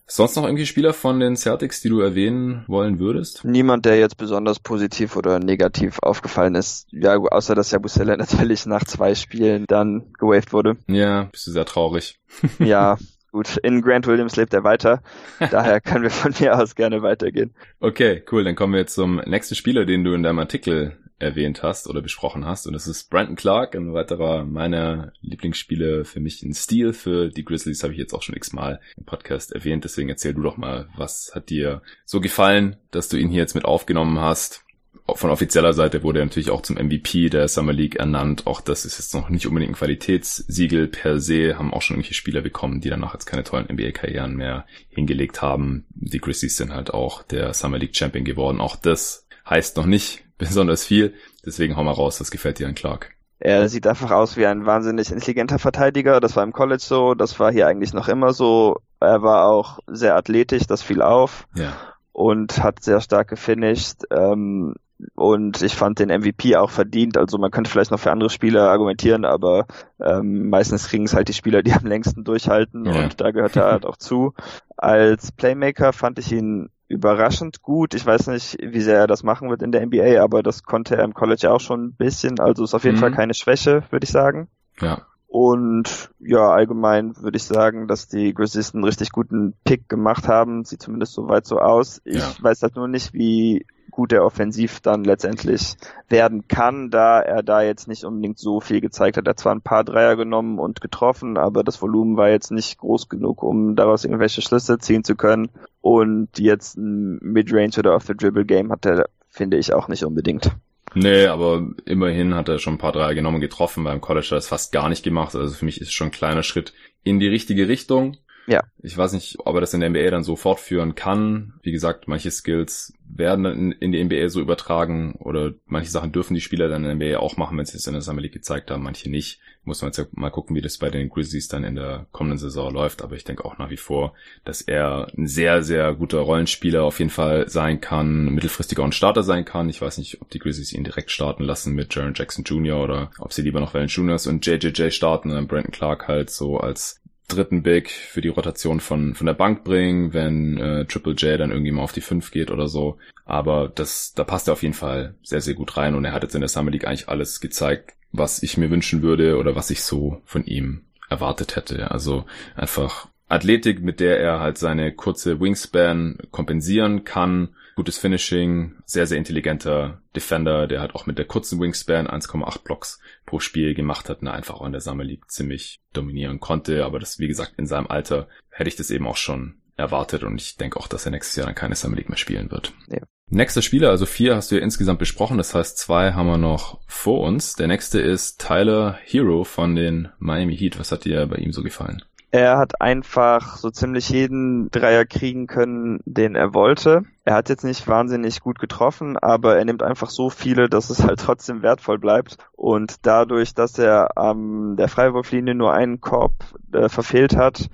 Sonst noch irgendwie Spieler von den Celtics, die du erwähnen wollen würdest? Niemand, der jetzt besonders positiv oder negativ aufgefallen ist. Ja, außer dass Jabusele natürlich nach zwei Spielen dann gewaved wurde. Ja, bist du sehr traurig. ja, gut. In Grant Williams lebt er weiter. Daher können wir von mir aus gerne weitergehen. Okay, cool. Dann kommen wir jetzt zum nächsten Spieler, den du in deinem Artikel erwähnt hast oder besprochen hast. Und das ist Brandon Clark, ein weiterer meiner Lieblingsspiele für mich in Stil. Für die Grizzlies habe ich jetzt auch schon x-mal im Podcast erwähnt. Deswegen erzähl du doch mal, was hat dir so gefallen, dass du ihn hier jetzt mit aufgenommen hast? Von offizieller Seite wurde er natürlich auch zum MVP der Summer League ernannt. Auch das ist jetzt noch nicht unbedingt ein Qualitätssiegel per se. Haben auch schon irgendwelche Spieler bekommen, die danach jetzt keine tollen NBA-Karrieren mehr hingelegt haben. Die Grizzlies sind halt auch der Summer League Champion geworden. Auch das heißt noch nicht, besonders viel. Deswegen hau mal raus, was gefällt dir an Clark? Er sieht einfach aus wie ein wahnsinnig intelligenter Verteidiger. Das war im College so, das war hier eigentlich noch immer so. Er war auch sehr athletisch, das fiel auf. Ja. Und hat sehr stark gefinisht. Ähm, und ich fand den MVP auch verdient. Also man könnte vielleicht noch für andere Spieler argumentieren, aber ähm, meistens kriegen es halt die Spieler, die am längsten durchhalten ja. und da gehört er halt auch zu. Als Playmaker fand ich ihn überraschend gut. Ich weiß nicht, wie sehr er das machen wird in der NBA, aber das konnte er im College auch schon ein bisschen. Also ist auf jeden mhm. Fall keine Schwäche, würde ich sagen. Ja. Und ja, allgemein würde ich sagen, dass die Grizzlies einen richtig guten Pick gemacht haben. Sieht zumindest soweit so aus. Ich ja. weiß halt nur nicht, wie gut er offensiv dann letztendlich werden kann, da er da jetzt nicht unbedingt so viel gezeigt hat. Er hat zwar ein paar Dreier genommen und getroffen, aber das Volumen war jetzt nicht groß genug, um daraus irgendwelche Schlüsse ziehen zu können. Und jetzt ein Midrange oder Off-the-Dribble-Game hat er, finde ich, auch nicht unbedingt. Nee, aber immerhin hat er schon ein paar Dreier genommen getroffen. Beim College hat er das fast gar nicht gemacht. Also für mich ist es schon ein kleiner Schritt in die richtige Richtung. Ja. Ich weiß nicht, ob er das in der NBA dann so fortführen kann. Wie gesagt, manche Skills werden in, in die NBA so übertragen oder manche Sachen dürfen die Spieler dann in der NBA auch machen, wenn sie es in der Summer League gezeigt haben, manche nicht. Muss man jetzt ja mal gucken, wie das bei den Grizzlies dann in der kommenden Saison läuft. Aber ich denke auch nach wie vor, dass er ein sehr, sehr guter Rollenspieler auf jeden Fall sein kann, mittelfristiger und Starter sein kann. Ich weiß nicht, ob die Grizzlies ihn direkt starten lassen mit Jaron Jackson Jr. oder ob sie lieber noch Valen Juniors und JJJ starten und dann Brandon Clark halt so als dritten Big für die Rotation von, von der Bank bringen, wenn äh, Triple J dann irgendwie mal auf die 5 geht oder so. Aber das, da passt er auf jeden Fall sehr, sehr gut rein und er hat jetzt in der Summer League eigentlich alles gezeigt, was ich mir wünschen würde oder was ich so von ihm erwartet hätte. Also einfach Athletik, mit der er halt seine kurze Wingspan kompensieren kann. Gutes Finishing, sehr, sehr intelligenter Defender, der halt auch mit der kurzen Wingspan 1,8 Blocks pro Spiel gemacht hat und einfach auch in der Summer League ziemlich dominieren konnte. Aber das, wie gesagt, in seinem Alter hätte ich das eben auch schon erwartet und ich denke auch, dass er nächstes Jahr dann keine Summer League mehr spielen wird. Ja. Nächster Spieler, also vier hast du ja insgesamt besprochen, das heißt zwei haben wir noch vor uns. Der nächste ist Tyler Hero von den Miami Heat. Was hat dir bei ihm so gefallen? Er hat einfach so ziemlich jeden Dreier kriegen können, den er wollte. Er hat jetzt nicht wahnsinnig gut getroffen, aber er nimmt einfach so viele, dass es halt trotzdem wertvoll bleibt. Und dadurch, dass er am ähm, der Freiwurflinie nur einen Korb äh, verfehlt hat,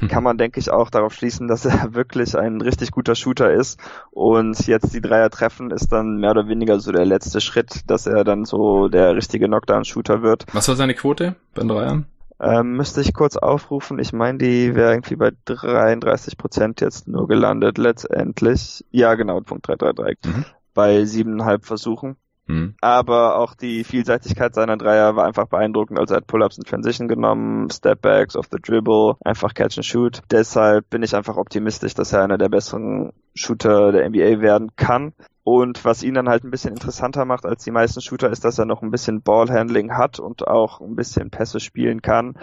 hm. kann man, denke ich, auch darauf schließen, dass er wirklich ein richtig guter Shooter ist. Und jetzt die Dreier treffen ist dann mehr oder weniger so der letzte Schritt, dass er dann so der richtige Knockdown-Shooter wird. Was war seine Quote bei den Dreiern? Ähm, müsste ich kurz aufrufen. Ich meine, die wäre irgendwie bei 33 Prozent jetzt nur gelandet letztendlich. Ja, genau, Punkt 333. Mhm. Bei siebeneinhalb Versuchen. Mhm. Aber auch die Vielseitigkeit seiner Dreier war einfach beeindruckend. Also er hat Pull-Ups in Transition genommen, Stepbacks off the Dribble, einfach Catch and Shoot. Deshalb bin ich einfach optimistisch, dass er einer der besseren Shooter der NBA werden kann. Und was ihn dann halt ein bisschen interessanter macht als die meisten Shooter, ist, dass er noch ein bisschen Ballhandling hat und auch ein bisschen Pässe spielen kann.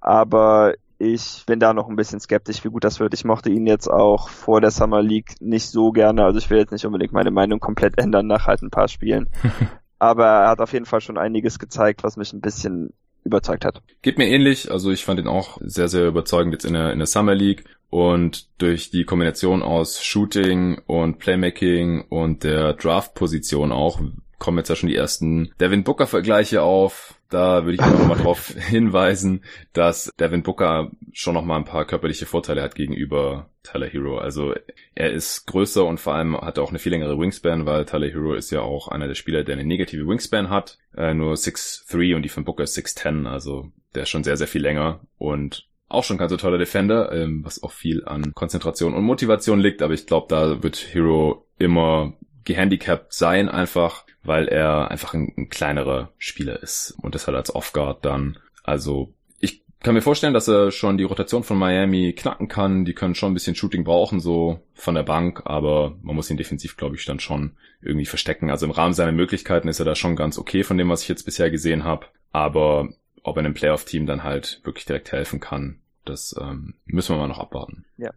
Aber ich bin da noch ein bisschen skeptisch, wie gut das wird. Ich mochte ihn jetzt auch vor der Summer League nicht so gerne. Also ich will jetzt nicht unbedingt meine Meinung komplett ändern nach halt ein paar Spielen. Aber er hat auf jeden Fall schon einiges gezeigt, was mich ein bisschen überzeugt hat. Geht mir ähnlich. Also ich fand ihn auch sehr, sehr überzeugend jetzt in der, in der Summer League. Und durch die Kombination aus Shooting und Playmaking und der Draft-Position auch kommen jetzt ja schon die ersten Devin Booker-Vergleiche auf. Da würde ich auch nochmal darauf hinweisen, dass Devin Booker schon nochmal ein paar körperliche Vorteile hat gegenüber Tyler Hero. Also er ist größer und vor allem hat er auch eine viel längere Wingspan, weil Tyler Hero ist ja auch einer der Spieler, der eine negative Wingspan hat. Äh, nur 6'3 und die von Booker ist 6'10, also der ist schon sehr, sehr viel länger und auch schon ganz so toller Defender, ähm, was auch viel an Konzentration und Motivation liegt, aber ich glaube, da wird Hero immer gehandicapt sein, einfach weil er einfach ein, ein kleinerer Spieler ist und das halt als Off-Guard dann. Also ich kann mir vorstellen, dass er schon die Rotation von Miami knacken kann. Die können schon ein bisschen Shooting brauchen, so von der Bank, aber man muss ihn defensiv, glaube ich, dann schon irgendwie verstecken. Also im Rahmen seiner Möglichkeiten ist er da schon ganz okay von dem, was ich jetzt bisher gesehen habe. Aber ob er einem Playoff-Team dann halt wirklich direkt helfen kann, das ähm, müssen wir mal noch abwarten. Ja.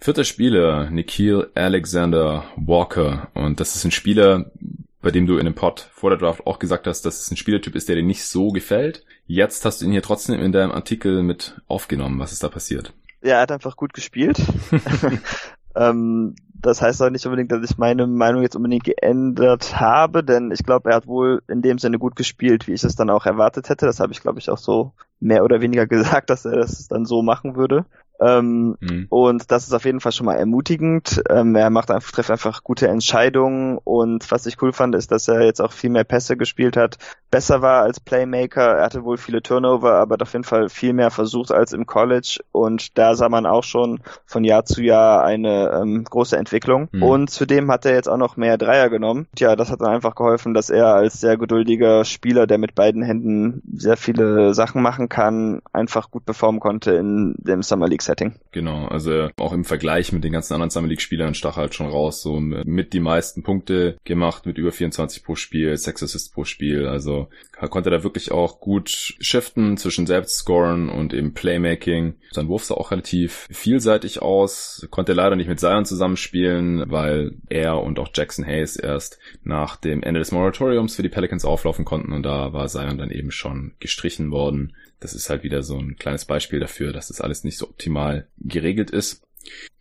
Vierter Spieler, Nikhil Alexander Walker. Und das ist ein Spieler, bei dem du in dem Pod vor der Draft auch gesagt hast, dass es ein Spielertyp ist, der dir nicht so gefällt. Jetzt hast du ihn hier trotzdem in deinem Artikel mit aufgenommen. Was ist da passiert? Ja, er hat einfach gut gespielt. ähm, das heißt auch nicht unbedingt, dass ich meine Meinung jetzt unbedingt geändert habe, denn ich glaube, er hat wohl in dem Sinne gut gespielt, wie ich es dann auch erwartet hätte. Das habe ich, glaube ich, auch so mehr oder weniger gesagt, dass er das dann so machen würde. Ähm, mhm. Und das ist auf jeden Fall schon mal ermutigend. Ähm, er macht einfach, trifft einfach gute Entscheidungen und was ich cool fand, ist, dass er jetzt auch viel mehr Pässe gespielt hat, besser war als Playmaker. Er hatte wohl viele Turnover, aber auf jeden Fall viel mehr versucht als im College und da sah man auch schon von Jahr zu Jahr eine ähm, große Entwicklung. Mhm. Und zudem hat er jetzt auch noch mehr Dreier genommen. Tja, das hat dann einfach geholfen, dass er als sehr geduldiger Spieler, der mit beiden Händen sehr viele Sachen machen kann, einfach gut performen konnte in dem Summer League Setting. Genau, also auch im Vergleich mit den ganzen anderen Summer League Spielern stach halt schon raus, so mit die meisten Punkte gemacht, mit über 24 pro Spiel, 6 Assists pro Spiel, also konnte da wirklich auch gut shiften zwischen Selbstscoren und eben Playmaking. Sein Wurf sah auch relativ vielseitig aus, konnte leider nicht mit Zion zusammenspielen, weil er und auch Jackson Hayes erst nach dem Ende des Moratoriums für die Pelicans auflaufen konnten und da war Zion dann eben schon gestrichen worden das ist halt wieder so ein kleines Beispiel dafür, dass das alles nicht so optimal geregelt ist.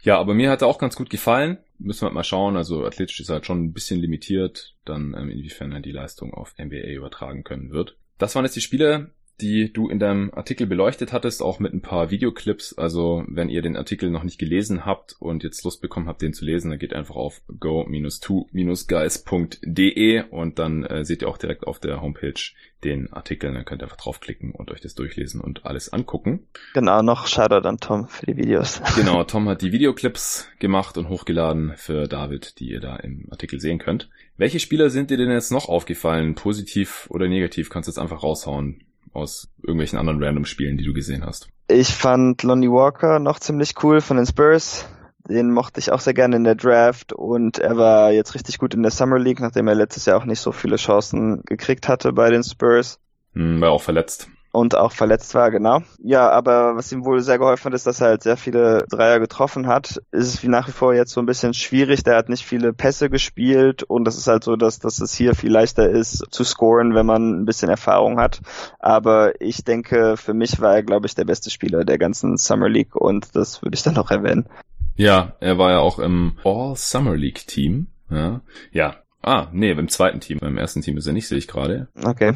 Ja, aber mir hat er auch ganz gut gefallen. Müssen wir halt mal schauen. Also athletisch ist er halt schon ein bisschen limitiert, dann ähm, inwiefern er die Leistung auf NBA übertragen können wird. Das waren jetzt die Spiele, die du in deinem Artikel beleuchtet hattest, auch mit ein paar Videoclips. Also wenn ihr den Artikel noch nicht gelesen habt und jetzt Lust bekommen habt, den zu lesen, dann geht einfach auf go-to-guys.de und dann äh, seht ihr auch direkt auf der Homepage den Artikel. Dann könnt ihr einfach draufklicken und euch das durchlesen und alles angucken. Genau, noch Shoutout an Tom für die Videos. Genau, Tom hat die Videoclips gemacht und hochgeladen für David, die ihr da im Artikel sehen könnt. Welche Spieler sind dir denn jetzt noch aufgefallen? Positiv oder negativ? Kannst du jetzt einfach raushauen aus irgendwelchen anderen random Spielen, die du gesehen hast? Ich fand Lonnie Walker noch ziemlich cool von den Spurs. Den mochte ich auch sehr gerne in der Draft und er war jetzt richtig gut in der Summer League, nachdem er letztes Jahr auch nicht so viele Chancen gekriegt hatte bei den Spurs. Hm, war auch verletzt und auch verletzt war, genau. Ja, aber was ihm wohl sehr geholfen hat, ist, dass er halt sehr viele Dreier getroffen hat. Ist es wie nach wie vor jetzt so ein bisschen schwierig. Der hat nicht viele Pässe gespielt und das ist halt so, dass, dass es hier viel leichter ist zu scoren, wenn man ein bisschen Erfahrung hat. Aber ich denke, für mich war er, glaube ich, der beste Spieler der ganzen Summer League und das würde ich dann noch erwähnen. Ja, er war ja auch im All Summer League Team. Ja, ja Ah, nee, beim zweiten Team. Beim ersten Team ist er nicht, sehe ich gerade. Okay.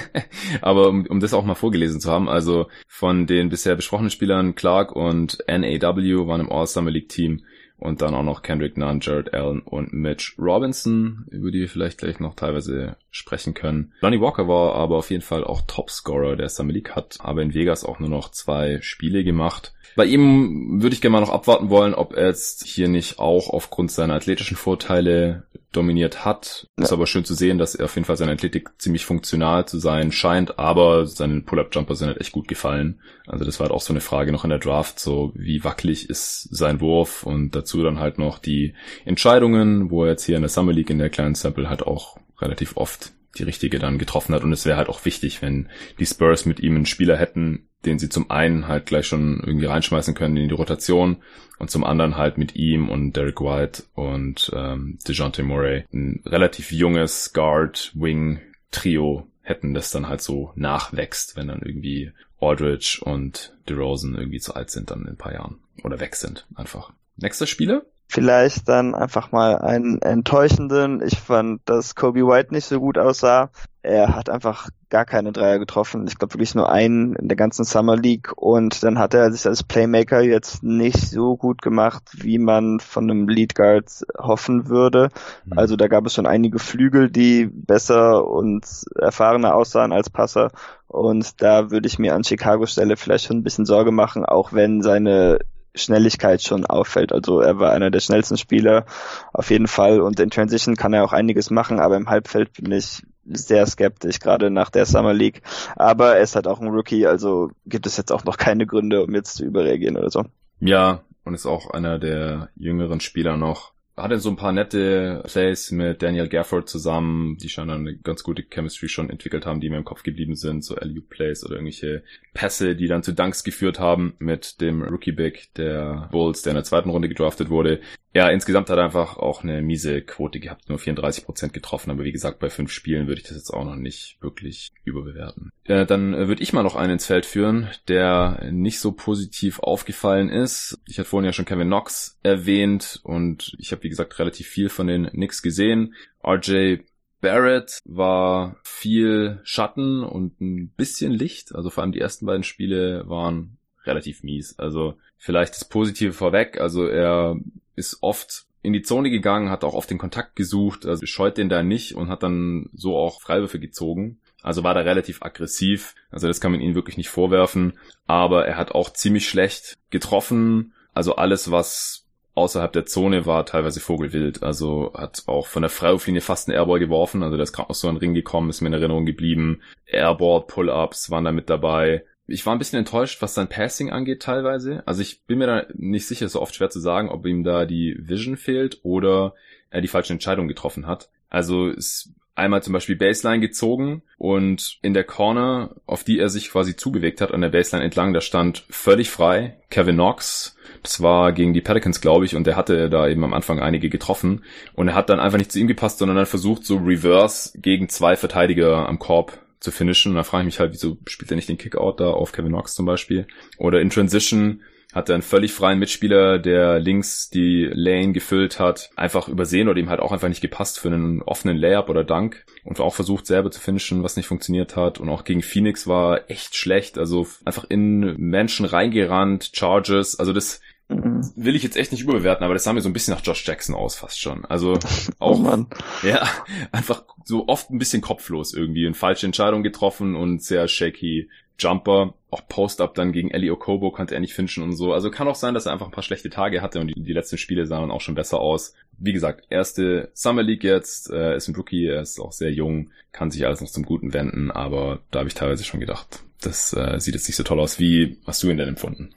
Aber um, um das auch mal vorgelesen zu haben, also von den bisher besprochenen Spielern Clark und NAW waren im All-Summer League Team und dann auch noch Kendrick Nunn, Jared Allen und Mitch Robinson, über die wir vielleicht gleich noch teilweise sprechen können. Lonnie Walker war aber auf jeden Fall auch Topscorer der Summer League, hat aber in Vegas auch nur noch zwei Spiele gemacht. Bei ihm würde ich gerne mal noch abwarten wollen, ob er jetzt hier nicht auch aufgrund seiner athletischen Vorteile dominiert hat. Ja. Ist aber schön zu sehen, dass er auf jeden Fall seine Athletik ziemlich funktional zu sein scheint, aber seine Pull-Up-Jumper sind halt echt gut gefallen. Also das war halt auch so eine Frage noch in der Draft, so wie wackelig ist sein Wurf und dazu dann halt noch die Entscheidungen, wo er jetzt hier in der Summer League in der kleinen Sample halt auch relativ oft die richtige dann getroffen hat und es wäre halt auch wichtig, wenn die Spurs mit ihm einen Spieler hätten, den sie zum einen halt gleich schon irgendwie reinschmeißen können in die Rotation und zum anderen halt mit ihm und Derek White und ähm, DeJounte Murray ein relativ junges Guard-Wing-Trio hätten, das dann halt so nachwächst, wenn dann irgendwie Aldridge und DeRozan irgendwie zu alt sind dann in ein paar Jahren oder weg sind einfach. Nächster Spieler? Vielleicht dann einfach mal einen enttäuschenden. Ich fand, dass Kobe White nicht so gut aussah. Er hat einfach gar keine Dreier getroffen. Ich glaube wirklich nur einen in der ganzen Summer League. Und dann hat er sich als Playmaker jetzt nicht so gut gemacht, wie man von einem Lead Guard hoffen würde. Mhm. Also da gab es schon einige Flügel, die besser und erfahrener aussahen als Passer. Und da würde ich mir an Chicago Stelle vielleicht schon ein bisschen Sorge machen, auch wenn seine Schnelligkeit schon auffällt. Also er war einer der schnellsten Spieler auf jeden Fall und in Transition kann er auch einiges machen, aber im Halbfeld bin ich sehr skeptisch, gerade nach der Summer League. Aber er ist halt auch ein Rookie, also gibt es jetzt auch noch keine Gründe, um jetzt zu überreagieren oder so. Ja, und ist auch einer der jüngeren Spieler noch hatte so ein paar nette Plays mit Daniel Gafford zusammen, die schon eine ganz gute Chemistry schon entwickelt haben, die mir im Kopf geblieben sind, so LU Plays oder irgendwelche Pässe, die dann zu Dunks geführt haben mit dem Rookie Big der Bulls, der in der zweiten Runde gedraftet wurde. Ja, insgesamt hat er einfach auch eine miese Quote gehabt, nur 34 Prozent getroffen, aber wie gesagt, bei fünf Spielen würde ich das jetzt auch noch nicht wirklich überbewerten. Äh, dann würde ich mal noch einen ins Feld führen, der nicht so positiv aufgefallen ist. Ich hatte vorhin ja schon Kevin Knox erwähnt und ich habe wie gesagt relativ viel von den Knicks gesehen. RJ Barrett war viel Schatten und ein bisschen Licht. Also vor allem die ersten beiden Spiele waren relativ mies. Also vielleicht das Positive vorweg. Also er ist oft in die Zone gegangen, hat auch oft den Kontakt gesucht, also scheut den da nicht und hat dann so auch Freiwürfe gezogen. Also war da relativ aggressiv. Also das kann man ihm wirklich nicht vorwerfen. Aber er hat auch ziemlich schlecht getroffen. Also alles, was außerhalb der Zone war, teilweise vogelwild. Also hat auch von der Freiwurflinie fast einen Airball geworfen. Also der ist gerade noch so ein Ring gekommen, ist mir in Erinnerung geblieben. Airball, Pull-Ups waren da mit dabei ich war ein bisschen enttäuscht, was sein Passing angeht teilweise. Also ich bin mir da nicht sicher, so oft schwer zu sagen, ob ihm da die Vision fehlt oder er die falsche Entscheidung getroffen hat. Also ist einmal zum Beispiel Baseline gezogen und in der Corner, auf die er sich quasi zubewegt hat, an der Baseline entlang, da stand völlig frei Kevin Knox. Das war gegen die Pelicans, glaube ich, und der hatte da eben am Anfang einige getroffen. Und er hat dann einfach nicht zu ihm gepasst, sondern dann versucht, so Reverse gegen zwei Verteidiger am Korb zu finishen. Und da frage ich mich halt, wieso spielt er nicht den Kickout da auf Kevin Knox zum Beispiel? Oder in Transition hat er einen völlig freien Mitspieler, der links die Lane gefüllt hat, einfach übersehen oder ihm halt auch einfach nicht gepasst für einen offenen Layup oder Dunk und auch versucht selber zu finishen, was nicht funktioniert hat und auch gegen Phoenix war echt schlecht, also einfach in Menschen reingerannt, Charges, also das. Will ich jetzt echt nicht überbewerten, aber das sah mir so ein bisschen nach Josh Jackson aus, fast schon. Also auch, oh ja, einfach so oft ein bisschen kopflos irgendwie und falsche Entscheidung getroffen und sehr shaky Jumper. Auch Post-Up dann gegen Ellie Okobo konnte er nicht finishen und so. Also kann auch sein, dass er einfach ein paar schlechte Tage hatte und die, die letzten Spiele sahen dann auch schon besser aus. wie gesagt, erste Summer League jetzt, äh, ist ein Rookie, er ist auch sehr jung, kann sich alles noch zum Guten wenden, aber da habe ich teilweise schon gedacht, das äh, sieht jetzt nicht so toll aus. Wie hast du ihn denn empfunden?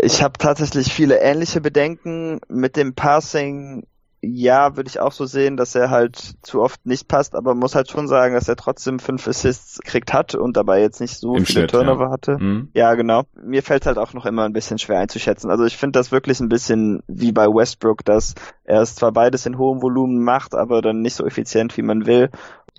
Ich habe tatsächlich viele ähnliche Bedenken. Mit dem Passing ja, würde ich auch so sehen, dass er halt zu oft nicht passt, aber muss halt schon sagen, dass er trotzdem fünf Assists kriegt hat und dabei jetzt nicht so Im viele Schnitt, Turnover ja. hatte. Mhm. Ja, genau. Mir fällt halt auch noch immer ein bisschen schwer einzuschätzen. Also ich finde das wirklich ein bisschen wie bei Westbrook, dass er es zwar beides in hohem Volumen macht, aber dann nicht so effizient, wie man will.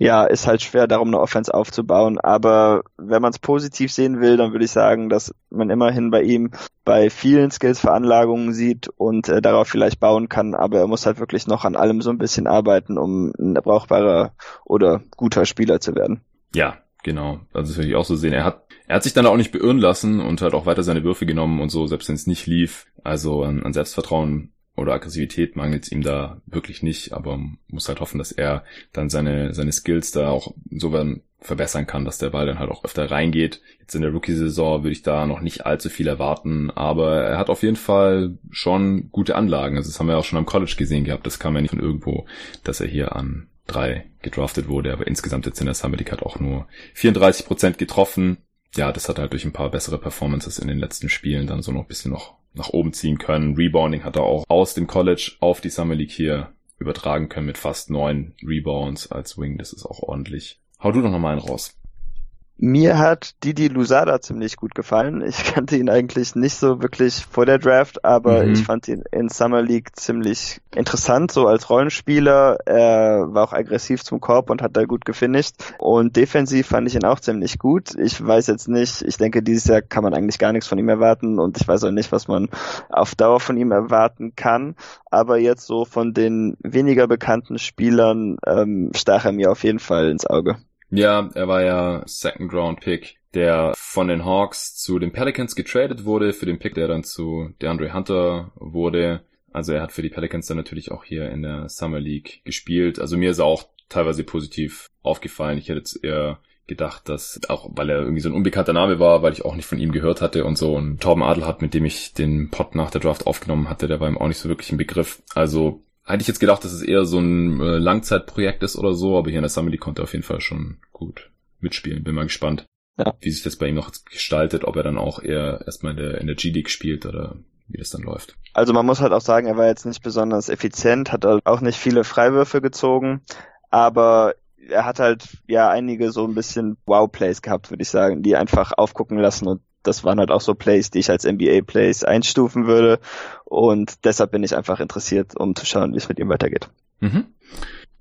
Ja, ist halt schwer, darum eine Offense aufzubauen. Aber wenn man es positiv sehen will, dann würde ich sagen, dass man immerhin bei ihm bei vielen Skills-Veranlagungen sieht und äh, darauf vielleicht bauen kann. Aber er muss halt wirklich noch an allem so ein bisschen arbeiten, um ein brauchbarer oder guter Spieler zu werden. Ja, genau. Das würde ich auch so sehen. Er hat, er hat sich dann auch nicht beirren lassen und hat auch weiter seine Würfe genommen und so, selbst wenn es nicht lief. Also an, an Selbstvertrauen oder Aggressivität mangelt ihm da wirklich nicht, aber muss halt hoffen, dass er dann seine, seine Skills da auch insofern verbessern kann, dass der Ball dann halt auch öfter reingeht. Jetzt in der Rookie-Saison würde ich da noch nicht allzu viel erwarten, aber er hat auf jeden Fall schon gute Anlagen. Also das haben wir auch schon am College gesehen gehabt. Das kam ja nicht von irgendwo, dass er hier an drei gedraftet wurde, aber insgesamt jetzt in der Summer League hat auch nur 34 Prozent getroffen. Ja, das hat halt durch ein paar bessere Performances in den letzten Spielen dann so noch ein bisschen noch nach oben ziehen können. Rebounding hat er auch aus dem College auf die Summer League hier übertragen können mit fast neun Rebounds als Wing. Das ist auch ordentlich. Hau du doch noch mal einen raus. Mir hat Didi Lusada ziemlich gut gefallen. Ich kannte ihn eigentlich nicht so wirklich vor der Draft, aber Mhm. ich fand ihn in Summer League ziemlich interessant, so als Rollenspieler. Er war auch aggressiv zum Korb und hat da gut gefinisht. Und defensiv fand ich ihn auch ziemlich gut. Ich weiß jetzt nicht, ich denke, dieses Jahr kann man eigentlich gar nichts von ihm erwarten und ich weiß auch nicht, was man auf Dauer von ihm erwarten kann. Aber jetzt so von den weniger bekannten Spielern ähm, stach er mir auf jeden Fall ins Auge. Ja, er war ja Second Round Pick, der von den Hawks zu den Pelicans getradet wurde, für den Pick, der dann zu DeAndre Hunter wurde. Also er hat für die Pelicans dann natürlich auch hier in der Summer League gespielt. Also mir ist er auch teilweise positiv aufgefallen. Ich hätte jetzt eher gedacht, dass auch weil er irgendwie so ein unbekannter Name war, weil ich auch nicht von ihm gehört hatte und so. Und Torben Adelhardt, mit dem ich den Pod nach der Draft aufgenommen hatte, der war ihm auch nicht so wirklich im Begriff. Also hätte ich jetzt gedacht, dass es eher so ein äh, Langzeitprojekt ist oder so, aber hier in der Summer League konnte er auf jeden Fall schon gut mitspielen. Bin mal gespannt, Ja. wie sich das bei ihm noch gestaltet, ob er dann auch eher erstmal in der, in der G-League spielt oder wie das dann läuft. Also man muss halt auch sagen, er war jetzt nicht besonders effizient, hat halt auch nicht viele Freiwürfe gezogen, aber er hat halt ja einige so ein bisschen Wow-Plays gehabt, würde ich sagen, die einfach aufgucken lassen und das waren halt auch so Plays, die ich als NBA-Plays einstufen würde und deshalb bin ich einfach interessiert, um zu schauen, wie es mit ihm weitergeht. Mhm.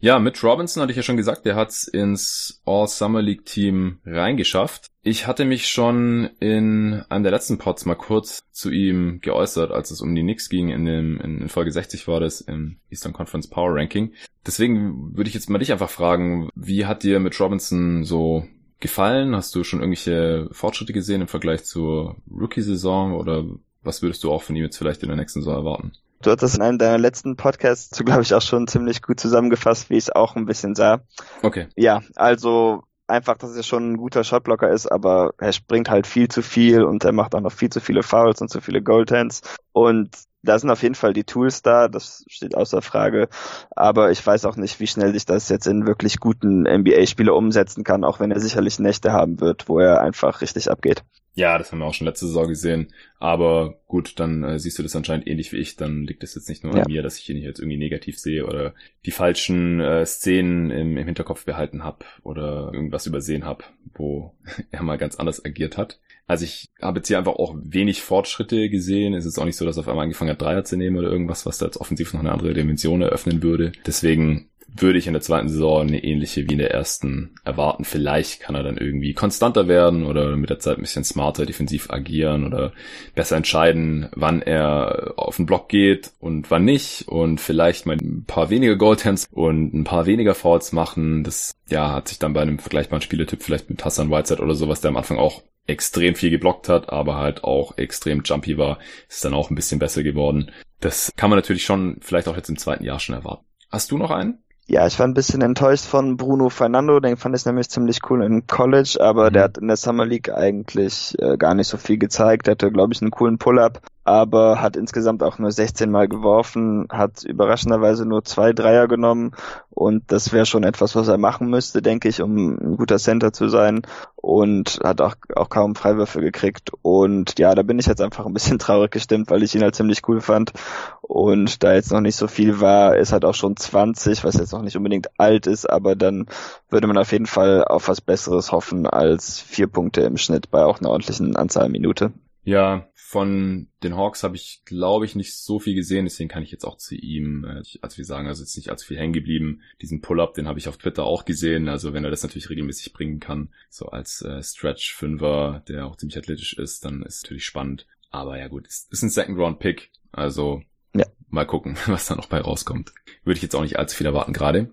Ja, Mitch Robinson hatte ich ja schon gesagt, der hat's ins All-Summer League Team reingeschafft. Ich hatte mich schon in einem der letzten Pods mal kurz zu ihm geäußert, als es um die Knicks ging, in, dem, in Folge 60 war das im Eastern Conference Power Ranking. Deswegen würde ich jetzt mal dich einfach fragen, wie hat dir Mitch Robinson so gefallen? Hast du schon irgendwelche Fortschritte gesehen im Vergleich zur Rookie-Saison oder was würdest du auch von ihm jetzt vielleicht in der nächsten Saison erwarten? Du hattest in einem deiner letzten Podcasts, glaube ich, auch schon ziemlich gut zusammengefasst, wie ich es auch ein bisschen sah. Okay. Ja, also einfach, dass er schon ein guter Shotblocker ist, aber er springt halt viel zu viel und er macht auch noch viel zu viele Fouls und zu viele Goaltends. Und da sind auf jeden Fall die Tools da, das steht außer Frage. Aber ich weiß auch nicht, wie schnell sich das jetzt in wirklich guten NBA-Spieler umsetzen kann, auch wenn er sicherlich Nächte haben wird, wo er einfach richtig abgeht. Ja, das haben wir auch schon letzte Saison gesehen. Aber gut, dann äh, siehst du das anscheinend ähnlich wie ich. Dann liegt es jetzt nicht nur Ja. an mir, dass ich ihn jetzt irgendwie negativ sehe oder die falschen äh, Szenen im, im Hinterkopf behalten habe oder irgendwas übersehen habe, wo er mal ganz anders agiert hat. Also ich habe jetzt hier einfach auch wenig Fortschritte gesehen. Es ist auch nicht so, dass er auf einmal angefangen hat, Dreier zu nehmen oder irgendwas, was da jetzt offensiv noch eine andere Dimension eröffnen würde. Deswegen würde ich in der zweiten Saison eine ähnliche wie in der ersten erwarten. Vielleicht kann er dann irgendwie konstanter werden oder mit der Zeit ein bisschen smarter defensiv agieren oder besser entscheiden, wann er auf den Block geht und wann nicht und vielleicht mal ein paar weniger Goaltends und ein paar weniger Fouls machen. Das ja hat sich dann bei einem vergleichbaren Spielertyp vielleicht mit Hassan Whiteside oder sowas, der am Anfang auch extrem viel geblockt hat, aber halt auch extrem jumpy war, ist dann auch ein bisschen besser geworden. Das kann man natürlich schon vielleicht auch jetzt im zweiten Jahr schon erwarten. Hast du noch einen? Ja, ich war ein bisschen enttäuscht von Bruno Fernando, den fand ich nämlich ziemlich cool in College, aber Mhm. der hat in der Summer League eigentlich äh, gar nicht so viel gezeigt. Der hatte, glaube ich, einen coolen Pull-up, aber hat insgesamt auch nur 16 Mal geworfen, hat überraschenderweise nur zwei Dreier genommen und das wäre schon etwas, was er machen müsste, denke ich, um ein guter Center zu sein und hat auch, auch kaum Freiwürfe gekriegt und ja, da bin ich jetzt einfach ein bisschen traurig gestimmt, weil ich ihn halt ziemlich cool fand und da jetzt noch nicht so viel war, ist halt auch schon 20, was jetzt noch nicht unbedingt alt ist, aber dann würde man auf jeden Fall auf was Besseres hoffen als vier Punkte im Schnitt bei auch einer ordentlichen Anzahl Minute. Ja, von den Hawks habe ich, glaube ich, nicht so viel gesehen, deswegen kann ich jetzt auch zu ihm, äh, als wir sagen, also jetzt nicht allzu viel hängen geblieben. Diesen Pull-Up, den habe ich auf Twitter auch gesehen, also wenn er das natürlich regelmäßig bringen kann, so als äh, Stretch-Fünfer, der auch ziemlich athletisch ist, dann ist es natürlich spannend. Aber ja gut, es ist ein Second-Round-Pick, also ja. mal gucken, was da noch bei rauskommt. Würde ich jetzt auch nicht allzu viel erwarten gerade.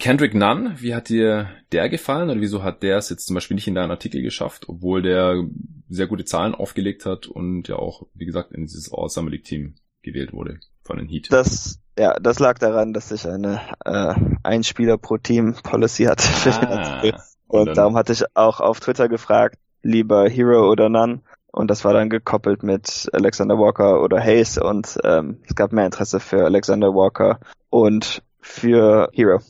Kendrick Nunn, wie hat dir der gefallen oder wieso hat der es jetzt zum Beispiel nicht in deinen Artikel geschafft, obwohl der sehr gute Zahlen aufgelegt hat und ja auch, wie gesagt, in dieses All-Summer League Team gewählt wurde von den Heat? Das, ja, das lag daran, dass ich eine äh, ein Spieler pro Team Policy hatte für ah, den Artikel. Und, und darum hatte ich auch auf Twitter gefragt, lieber Hero oder None. Und das war dann gekoppelt mit Alexander Walker oder Hayes und ähm, es gab mehr Interesse für Alexander Walker und für Hero.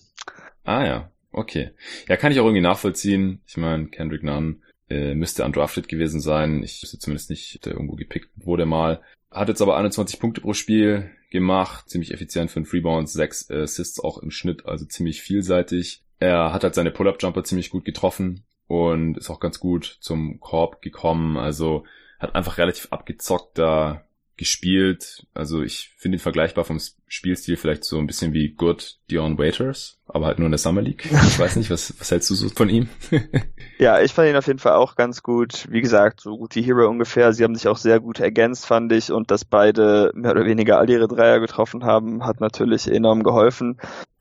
Ah ja, okay. Ja, kann ich auch irgendwie nachvollziehen. Ich meine, Kendrick Nunn äh, müsste undrafted gewesen sein. Ich wüsste zumindest nicht, der irgendwo gepickt wurde mal. Hat jetzt aber 21 Punkte pro Spiel gemacht, ziemlich effizient für 5 Rebounds, 6 Assists auch im Schnitt, also ziemlich vielseitig. Er hat halt seine Pull-Up-Jumper ziemlich gut getroffen und ist auch ganz gut zum Korb gekommen. Also hat einfach relativ abgezockt da gespielt. Also ich finde ihn vergleichbar vom Spielstil vielleicht so ein bisschen wie Good Dion Waiters, aber halt nur in der Summer League. Ich weiß nicht, was, was hältst du so von ihm? ja, ich fand ihn auf jeden Fall auch ganz gut. Wie gesagt, so gut wie Hero ungefähr. Sie haben sich auch sehr gut ergänzt, fand ich. Und dass beide mehr oder weniger all ihre Dreier getroffen haben, hat natürlich enorm geholfen.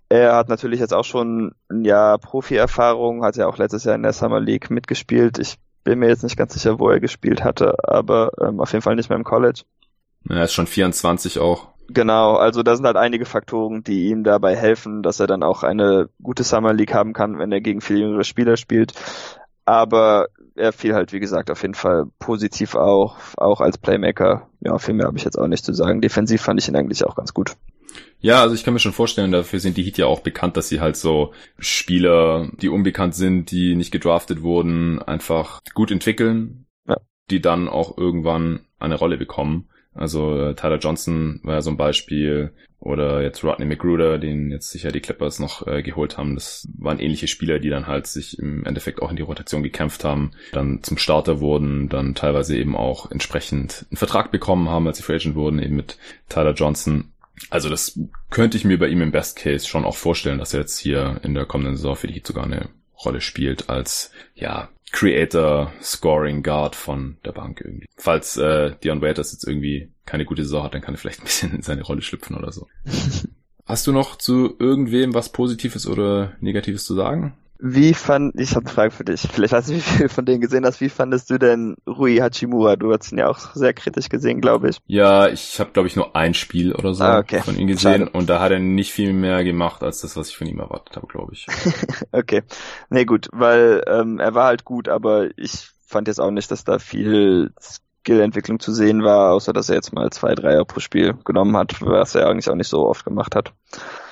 Er hat natürlich jetzt auch schon ein Jahr Profi-Erfahrung, hat ja auch letztes Jahr in der Summer League mitgespielt. Ich bin mir jetzt nicht ganz sicher, wo er gespielt hatte, aber ähm, auf jeden Fall nicht mehr im College. Er ist schon 24 auch. Genau, also da sind halt einige Faktoren, die ihm dabei helfen, dass er dann auch eine gute Summer League haben kann, wenn er gegen viel jüngere Spieler spielt. Aber er fiel halt, wie gesagt, auf jeden Fall positiv auch, auch als Playmaker. Ja, viel mehr habe ich jetzt auch nicht zu sagen. Defensiv fand ich ihn eigentlich auch ganz gut. Ja, also ich kann mir schon vorstellen, dafür sind die Heat ja auch bekannt, dass sie halt so Spieler, die unbekannt sind, die nicht gedraftet wurden, einfach gut entwickeln, ja. die dann auch irgendwann eine Rolle bekommen. Also äh, Tyler Johnson war ja so ein Beispiel oder jetzt Rodney McGruder, den jetzt sicher die Clippers noch äh, geholt haben. Das waren ähnliche Spieler, die dann halt sich im Endeffekt auch in die Rotation gekämpft haben, dann zum Starter wurden, dann teilweise eben auch entsprechend einen Vertrag bekommen haben, als sie Free Agent wurden, eben mit Tyler Johnson. Also das könnte ich mir bei ihm im Best Case schon auch vorstellen, dass er jetzt hier in der kommenden Saison für die Heat sogar eine Rolle spielt als, ja, Creator Scoring Guard von der Bank irgendwie. Falls äh, Dion Waiters jetzt irgendwie keine gute Saison hat, dann kann er vielleicht ein bisschen in seine Rolle schlüpfen oder so. Hast du noch zu irgendwem was Positives oder Negatives zu sagen? Wie fand, ich habe eine Frage für dich, vielleicht weiß ich, wie viel von denen gesehen hast, wie fandest du denn Rui Hachimura? Du hast ihn ja auch sehr kritisch gesehen, glaube ich. Ja, ich habe, glaube ich, nur ein Spiel oder so ah, okay. von ihm gesehen Schade. und da hat er nicht viel mehr gemacht, als das, was ich von ihm erwartet habe, glaube ich. okay, nee gut, weil ähm, er war halt gut, aber ich fand jetzt auch nicht, dass da viel Skillentwicklung zu sehen war, außer dass er jetzt mal zwei Dreier pro Spiel genommen hat, was er eigentlich auch nicht so oft gemacht hat.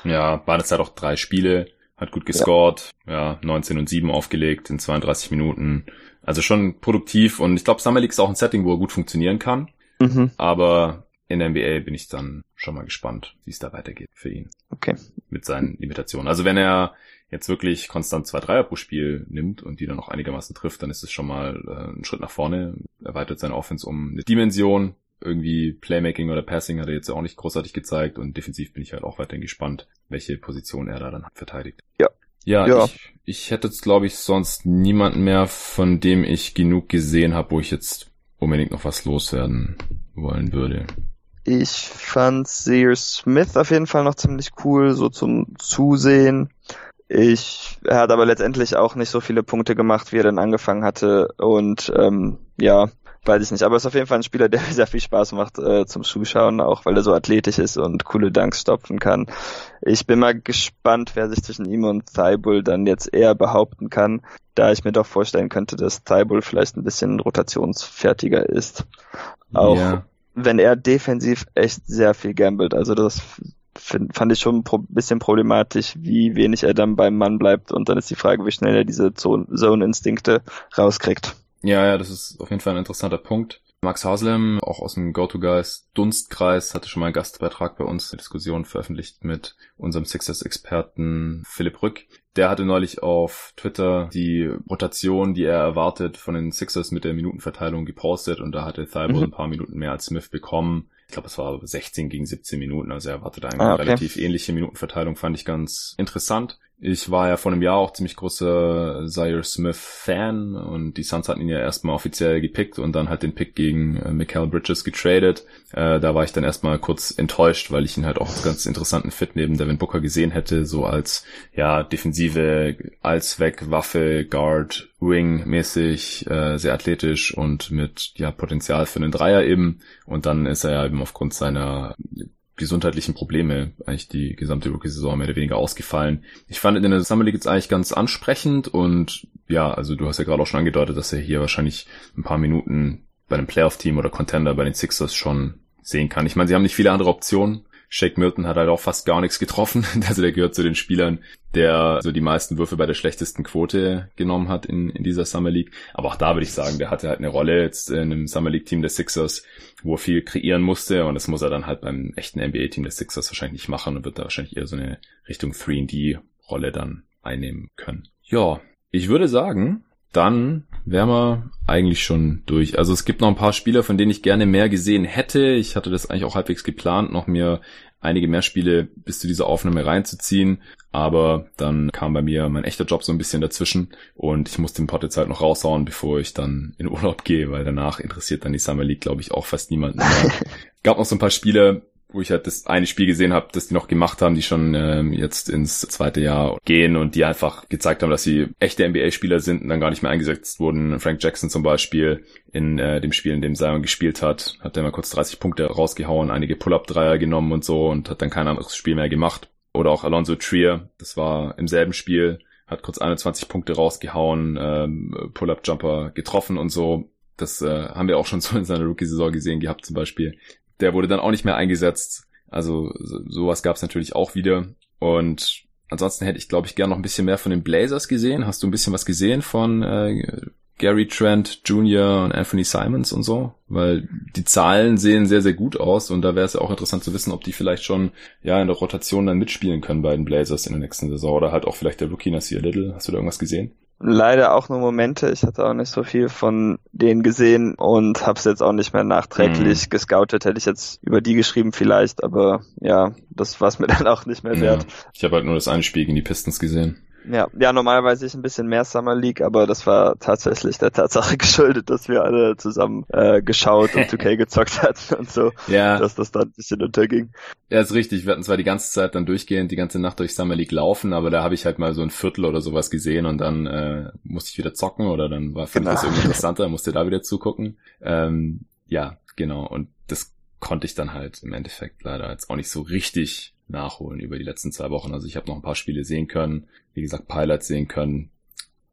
Ja, waren es halt auch drei Spiele hat gut gescored, ja. ja, 19 und 7 aufgelegt in 32 Minuten. Also schon produktiv und ich glaube, Summer League ist auch ein Setting, wo er gut funktionieren kann. Mhm. Aber in der NBA bin ich dann schon mal gespannt, wie es da weitergeht für ihn. Okay. Mit seinen Limitationen. Also wenn er jetzt wirklich konstant zwei Dreier pro Spiel nimmt und die dann auch einigermaßen trifft, dann ist es schon mal äh, ein Schritt nach vorne, erweitert seine Offense um eine Dimension, irgendwie Playmaking oder Passing hat er jetzt auch nicht großartig gezeigt und defensiv bin ich halt auch weiterhin gespannt, welche Position er da dann verteidigt. Ja. Ja, ja. Ich, ich hätte jetzt, glaube ich, sonst niemanden mehr, von dem ich genug gesehen habe, wo ich jetzt unbedingt noch was loswerden wollen würde. Ich fand Sear Smith auf jeden Fall noch ziemlich cool, so zum Zusehen. Ich, er hat aber letztendlich auch nicht so viele Punkte gemacht, wie er dann angefangen hatte. Und ähm, ja, weiß ich nicht. Aber es ist auf jeden Fall ein Spieler, der sehr viel Spaß macht äh, zum Zuschauen, auch weil er so athletisch ist und coole Dunks stopfen kann. Ich bin mal gespannt, wer sich zwischen ihm und Thibault dann jetzt eher behaupten kann, da ich mir doch vorstellen könnte, dass Thibault vielleicht ein bisschen rotationsfertiger ist. Auch ja. wenn er defensiv echt sehr viel gambelt. Also das find, fand ich schon ein pro bisschen problematisch, wie wenig er dann beim Mann bleibt. Und dann ist die Frage, wie schnell er diese Zone-Instinkte rauskriegt. Ja, ja, das ist auf jeden Fall ein interessanter Punkt. Max Haslem, auch aus dem Go-To-Guys Dunstkreis, hatte schon mal einen Gastbeitrag bei uns, eine Diskussion veröffentlicht mit unserem Sixers-Experten Philipp Rück. Der hatte neulich auf Twitter die Rotation, die er erwartet, von den Sixers mit der Minutenverteilung gepostet und da hatte Thibault mhm. ein paar Minuten mehr als Smith bekommen. Ich glaube, es war 16 gegen 17 Minuten, also er erwartet eigentlich ah, okay. eine relativ ähnliche Minutenverteilung, fand ich ganz interessant. Ich war ja vor einem Jahr auch ziemlich großer Zaire Smith Fan und die Suns hatten ihn ja erstmal offiziell gepickt und dann halt den Pick gegen äh, Mikael Bridges getradet. Äh, da war ich dann erstmal kurz enttäuscht, weil ich ihn halt auch als ganz interessanten Fit neben Devin Booker gesehen hätte, so als ja defensive Allzweck Waffe Guard Wing mäßig, äh, sehr athletisch und mit ja Potenzial für einen Dreier eben und dann ist er ja eben aufgrund seiner gesundheitlichen Probleme eigentlich die gesamte Rookie-Saison mehr oder weniger ausgefallen. Ich fand in der Summer League jetzt eigentlich ganz ansprechend und ja, also du hast ja gerade auch schon angedeutet, dass er hier wahrscheinlich ein paar Minuten bei einem Playoff-Team oder Contender bei den Sixers schon sehen kann. Ich meine, sie haben nicht viele andere Optionen. Shake Milton hat halt auch fast gar nichts getroffen. Also der gehört zu den Spielern, der so die meisten Würfe bei der schlechtesten Quote genommen hat in, in dieser Summer League. Aber auch da würde ich sagen, der hatte halt eine Rolle jetzt in einem Summer League Team der Sixers, wo er viel kreieren musste und das muss er dann halt beim echten NBA Team der Sixers wahrscheinlich nicht machen und wird da wahrscheinlich eher so eine Richtung 3D Rolle dann einnehmen können. Ja, ich würde sagen, dann wären wir eigentlich schon durch. Also es gibt noch ein paar Spieler, von denen ich gerne mehr gesehen hätte. Ich hatte das eigentlich auch halbwegs geplant, noch mir einige mehr Spiele bis zu dieser Aufnahme reinzuziehen. Aber dann kam bei mir mein echter Job so ein bisschen dazwischen und ich musste den Pot jetzt halt noch raushauen, bevor ich dann in Urlaub gehe, weil danach interessiert dann die Summer League, glaube ich, auch fast niemanden mehr. Gab noch so ein paar Spiele, wo ich halt das eine Spiel gesehen habe, das die noch gemacht haben, die schon ähm, jetzt ins zweite Jahr gehen und die einfach gezeigt haben, dass sie echte NBA-Spieler sind und dann gar nicht mehr eingesetzt wurden. Frank Jackson zum Beispiel in äh, dem Spiel, in dem Zion gespielt hat, hat er mal kurz 30 Punkte rausgehauen, einige Pull-Up-Dreier genommen und so und hat dann kein anderes Spiel mehr gemacht. Oder auch Alonso Trier, das war im selben Spiel, hat kurz 21 Punkte rausgehauen, ähm, Pull-Up-Jumper getroffen und so. Das äh, haben wir auch schon so in seiner Rookie-Saison gesehen gehabt zum Beispiel. Der wurde dann auch nicht mehr eingesetzt. Also so, sowas gab es natürlich auch wieder. Und ansonsten hätte ich, glaube ich, gern noch ein bisschen mehr von den Blazers gesehen. Hast du ein bisschen was gesehen von äh, Gary Trent Jr. und Anthony Simons und so? Weil die Zahlen sehen sehr, sehr gut aus und da wäre es ja auch interessant zu wissen, ob die vielleicht schon ja in der Rotation dann mitspielen können bei den Blazers in der nächsten Saison oder halt auch vielleicht der Rookie Nasir Little. Hast du da irgendwas gesehen? Leider auch nur Momente. Ich hatte auch nicht so viel von denen gesehen und habe es jetzt auch nicht mehr nachträglich mhm. gescoutet. Hätte ich jetzt über die geschrieben vielleicht, aber ja, das war es mir dann auch nicht mehr wert. Ja. Ich habe halt nur das eine Spiel gegen die Pistons gesehen. Ja, ja, normalerweise ich ein bisschen mehr Summer League, aber das war tatsächlich der Tatsache geschuldet, dass wir alle zusammen äh, geschaut und 2K gezockt hatten und so, ja. dass das dann ein bisschen unterging. Ja, ist richtig. Wir hatten zwar die ganze Zeit dann durchgehend die ganze Nacht durch Summer League laufen, aber da habe ich halt mal so ein Viertel oder sowas gesehen und dann äh, musste ich wieder zocken oder dann war für genau. das irgendwie interessanter, musste da wieder zugucken. Ähm, ja, genau. Und das konnte ich dann halt im Endeffekt leider jetzt auch nicht so richtig nachholen über die letzten zwei Wochen. Also ich habe noch ein paar Spiele sehen können, wie gesagt, Pilots sehen können.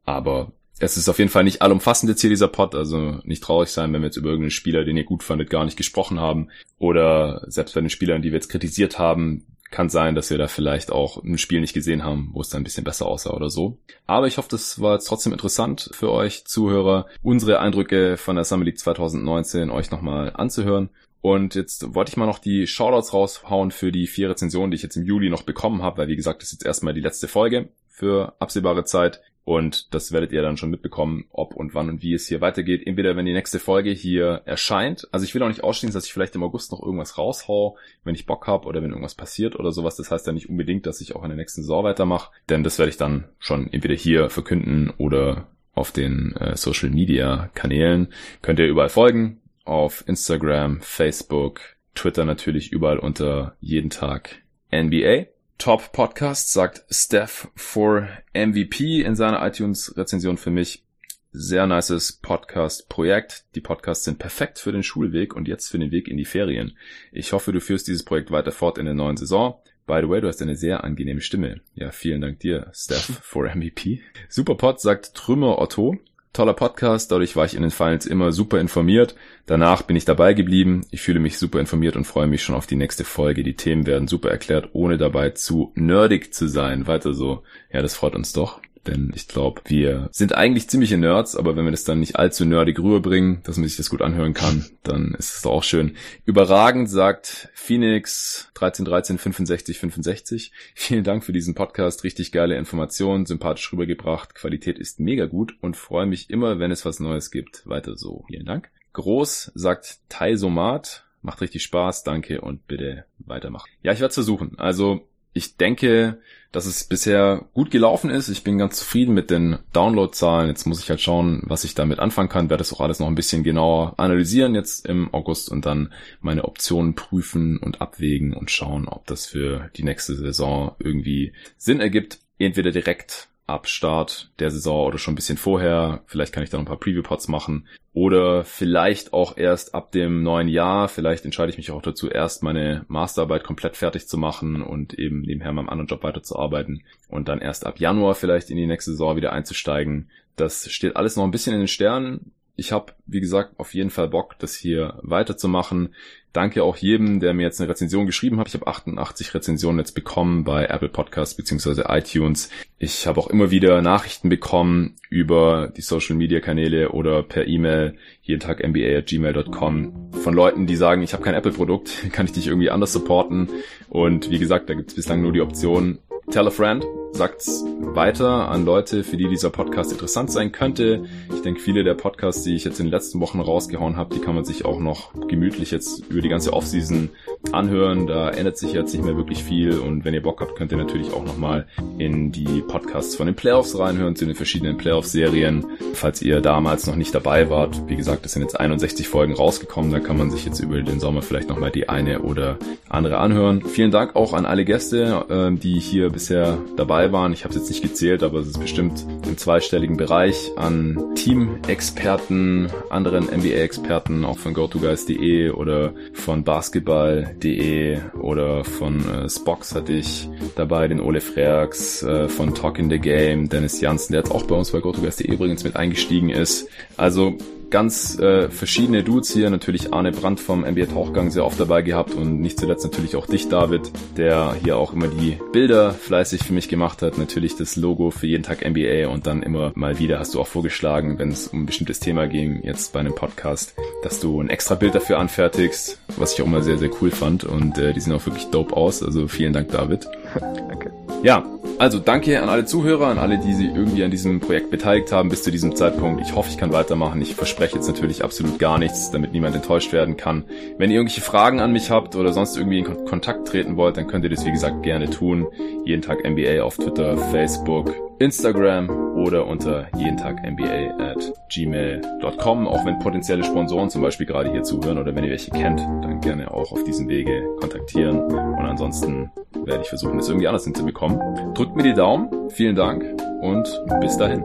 Aber es ist auf jeden Fall nicht allumfassend jetzt hier dieser Pod, also nicht traurig sein, wenn wir jetzt über irgendeinen Spieler, den ihr gut fandet, gar nicht gesprochen haben. Oder selbst bei den Spielern, die wir jetzt kritisiert haben, kann sein, dass wir da vielleicht auch ein Spiel nicht gesehen haben, wo es dann ein bisschen besser aussah oder so. Aber ich hoffe, das war jetzt trotzdem interessant für euch Zuhörer, unsere Eindrücke von der Summer League 2019 euch nochmal anzuhören. Und jetzt wollte ich mal noch die Shoutouts raushauen für die vier Rezensionen, die ich jetzt im Juli noch bekommen habe, weil wie gesagt, das ist jetzt erstmal die letzte Folge für absehbare Zeit. Und das werdet ihr dann schon mitbekommen, ob und wann und wie es hier weitergeht. Entweder wenn die nächste Folge hier erscheint. Also ich will auch nicht ausschließen, dass ich vielleicht im August noch irgendwas raushau, wenn ich Bock habe oder wenn irgendwas passiert oder sowas. Das heißt ja nicht unbedingt, dass ich auch in der nächsten Saison weitermache. Denn das werde ich dann schon entweder hier verkünden oder auf den äh, Social Media Kanälen. Könnt ihr überall folgen auf Instagram, Facebook, Twitter natürlich überall unter jeden Tag NBA. Top Podcast sagt Steph for MVP in seiner iTunes Rezension für mich. Sehr nices Podcast-Projekt. Die Podcasts sind perfekt für den Schulweg und jetzt für den Weg in die Ferien. Ich hoffe, du führst dieses Projekt weiter fort in der neuen Saison. By the way, du hast eine sehr angenehme Stimme. Ja, vielen Dank dir, Steph, for MVP. Superpod sagt Trümmer Otto. Toller Podcast, dadurch war ich in den Finals immer super informiert. Danach bin ich dabei geblieben. Ich fühle mich super informiert und freue mich schon auf die nächste Folge. Die Themen werden super erklärt, ohne dabei zu nerdig zu sein. Weiter so. Ja, das freut uns doch denn ich glaube, wir sind eigentlich ziemliche Nerds, aber wenn wir das dann nicht allzu nerdig rüberbringen, dass man sich das gut anhören kann, dann ist es auch schön. Überragend sagt Phoenix 1313 65 65. Vielen Dank für diesen Podcast, richtig geile Informationen, sympathisch rübergebracht, Qualität ist mega gut und freue mich immer, wenn es was Neues gibt. Weiter so. Vielen Dank. Groß sagt Taisomat. Macht richtig Spaß, danke und bitte weitermachen. Ja, ich werde es versuchen. Also ich denke, dass es bisher gut gelaufen ist. Ich bin ganz zufrieden mit den Downloadzahlen. Jetzt muss ich halt schauen, was ich damit anfangen kann. Werde das auch alles noch ein bisschen genauer analysieren jetzt im August und dann meine Optionen prüfen und abwägen und schauen, ob das für die nächste Saison irgendwie Sinn ergibt. Entweder direkt ab Start der Saison oder schon ein bisschen vorher. Vielleicht kann ich da noch ein paar Preview-Pods machen. Oder vielleicht auch erst ab dem neuen Jahr. Vielleicht entscheide ich mich auch dazu, erst meine Masterarbeit komplett fertig zu machen und eben nebenher meinem anderen Job weiterzuarbeiten. Und dann erst ab Januar vielleicht in die nächste Saison wieder einzusteigen. Das steht alles noch ein bisschen in den Sternen ich habe, wie gesagt, auf jeden Fall Bock, das hier weiterzumachen. Danke auch jedem, der mir jetzt eine Rezension geschrieben hat. Ich habe 88 Rezensionen jetzt bekommen bei Apple Podcasts beziehungsweise iTunes. Ich habe auch immer wieder Nachrichten bekommen über die Social Media Kanäle oder per E-Mail jeden Tag mba at gmail.com von Leuten, die sagen, ich habe kein Apple-Produkt, kann ich dich irgendwie anders supporten? Und wie gesagt, da gibt es bislang nur die Option, tell a friend sagt's weiter an Leute, für die dieser Podcast interessant sein könnte. Ich denke, viele der Podcasts, die ich jetzt in den letzten Wochen rausgehauen habe, die kann man sich auch noch gemütlich jetzt über die ganze Offseason anhören. Da ändert sich jetzt nicht mehr wirklich viel und wenn ihr Bock habt, könnt ihr natürlich auch nochmal in die Podcasts von den Playoffs reinhören, zu den verschiedenen Playoff-Serien. Falls ihr damals noch nicht dabei wart, wie gesagt, es sind jetzt 61 Folgen rausgekommen, da kann man sich jetzt über den Sommer vielleicht nochmal die eine oder andere anhören. Vielen Dank auch an alle Gäste, ähm, die hier bisher dabei waren. Ich habe es jetzt nicht gezählt, aber es ist bestimmt im zweistelligen Bereich an Team-Experten, anderen NBA-Experten, auch von GoToGuys.de oder von Basketball.de oder von äh, Spox hatte ich dabei, den Ole Freaks, äh, von Talk in the Game, Dennis Janssen, der jetzt auch bei uns bei GoToGuys.de übrigens mit eingestiegen ist. Also ganz äh, verschiedene Dudes hier. Natürlich Arne Brandt vom NBA Tauchgang sehr oft dabei gehabt und nicht zuletzt natürlich auch dich, David, der hier auch immer die Bilder fleißig für mich gemacht hat. Natürlich das Logo für jeden Tag NBA und dann immer mal wieder hast du auch vorgeschlagen, wenn es um ein bestimmtes Thema ging, jetzt bei einem Podcast, dass du ein extra Bild dafür anfertigst, was ich auch immer sehr, sehr cool fand und äh, die sehen auch wirklich dope aus. Also vielen Dank, David. Danke. Ja, also danke an alle Zuhörer, an alle, die sich irgendwie an diesem Projekt beteiligt haben bis zu diesem Zeitpunkt. Ich hoffe, ich kann weitermachen. Ich verspreche jetzt natürlich absolut gar nichts, damit niemand enttäuscht werden kann. Wenn ihr irgendwelche Fragen an mich habt oder sonst irgendwie in Kontakt treten wollt, dann könnt ihr das wie gesagt gerne tun. Jeden Tag NBA auf Twitter, Facebook, Instagram oder unter jeden Tag NBA at gmail.com. Auch wenn potenzielle Sponsoren zum Beispiel gerade hier zuhören oder wenn ihr welche kennt, dann gerne auch auf diesem Wege kontaktieren. Und ansonsten werde ich versuchen, das irgendwie anders hinzubekommen. Drückt mir die Daumen, vielen Dank und bis dahin.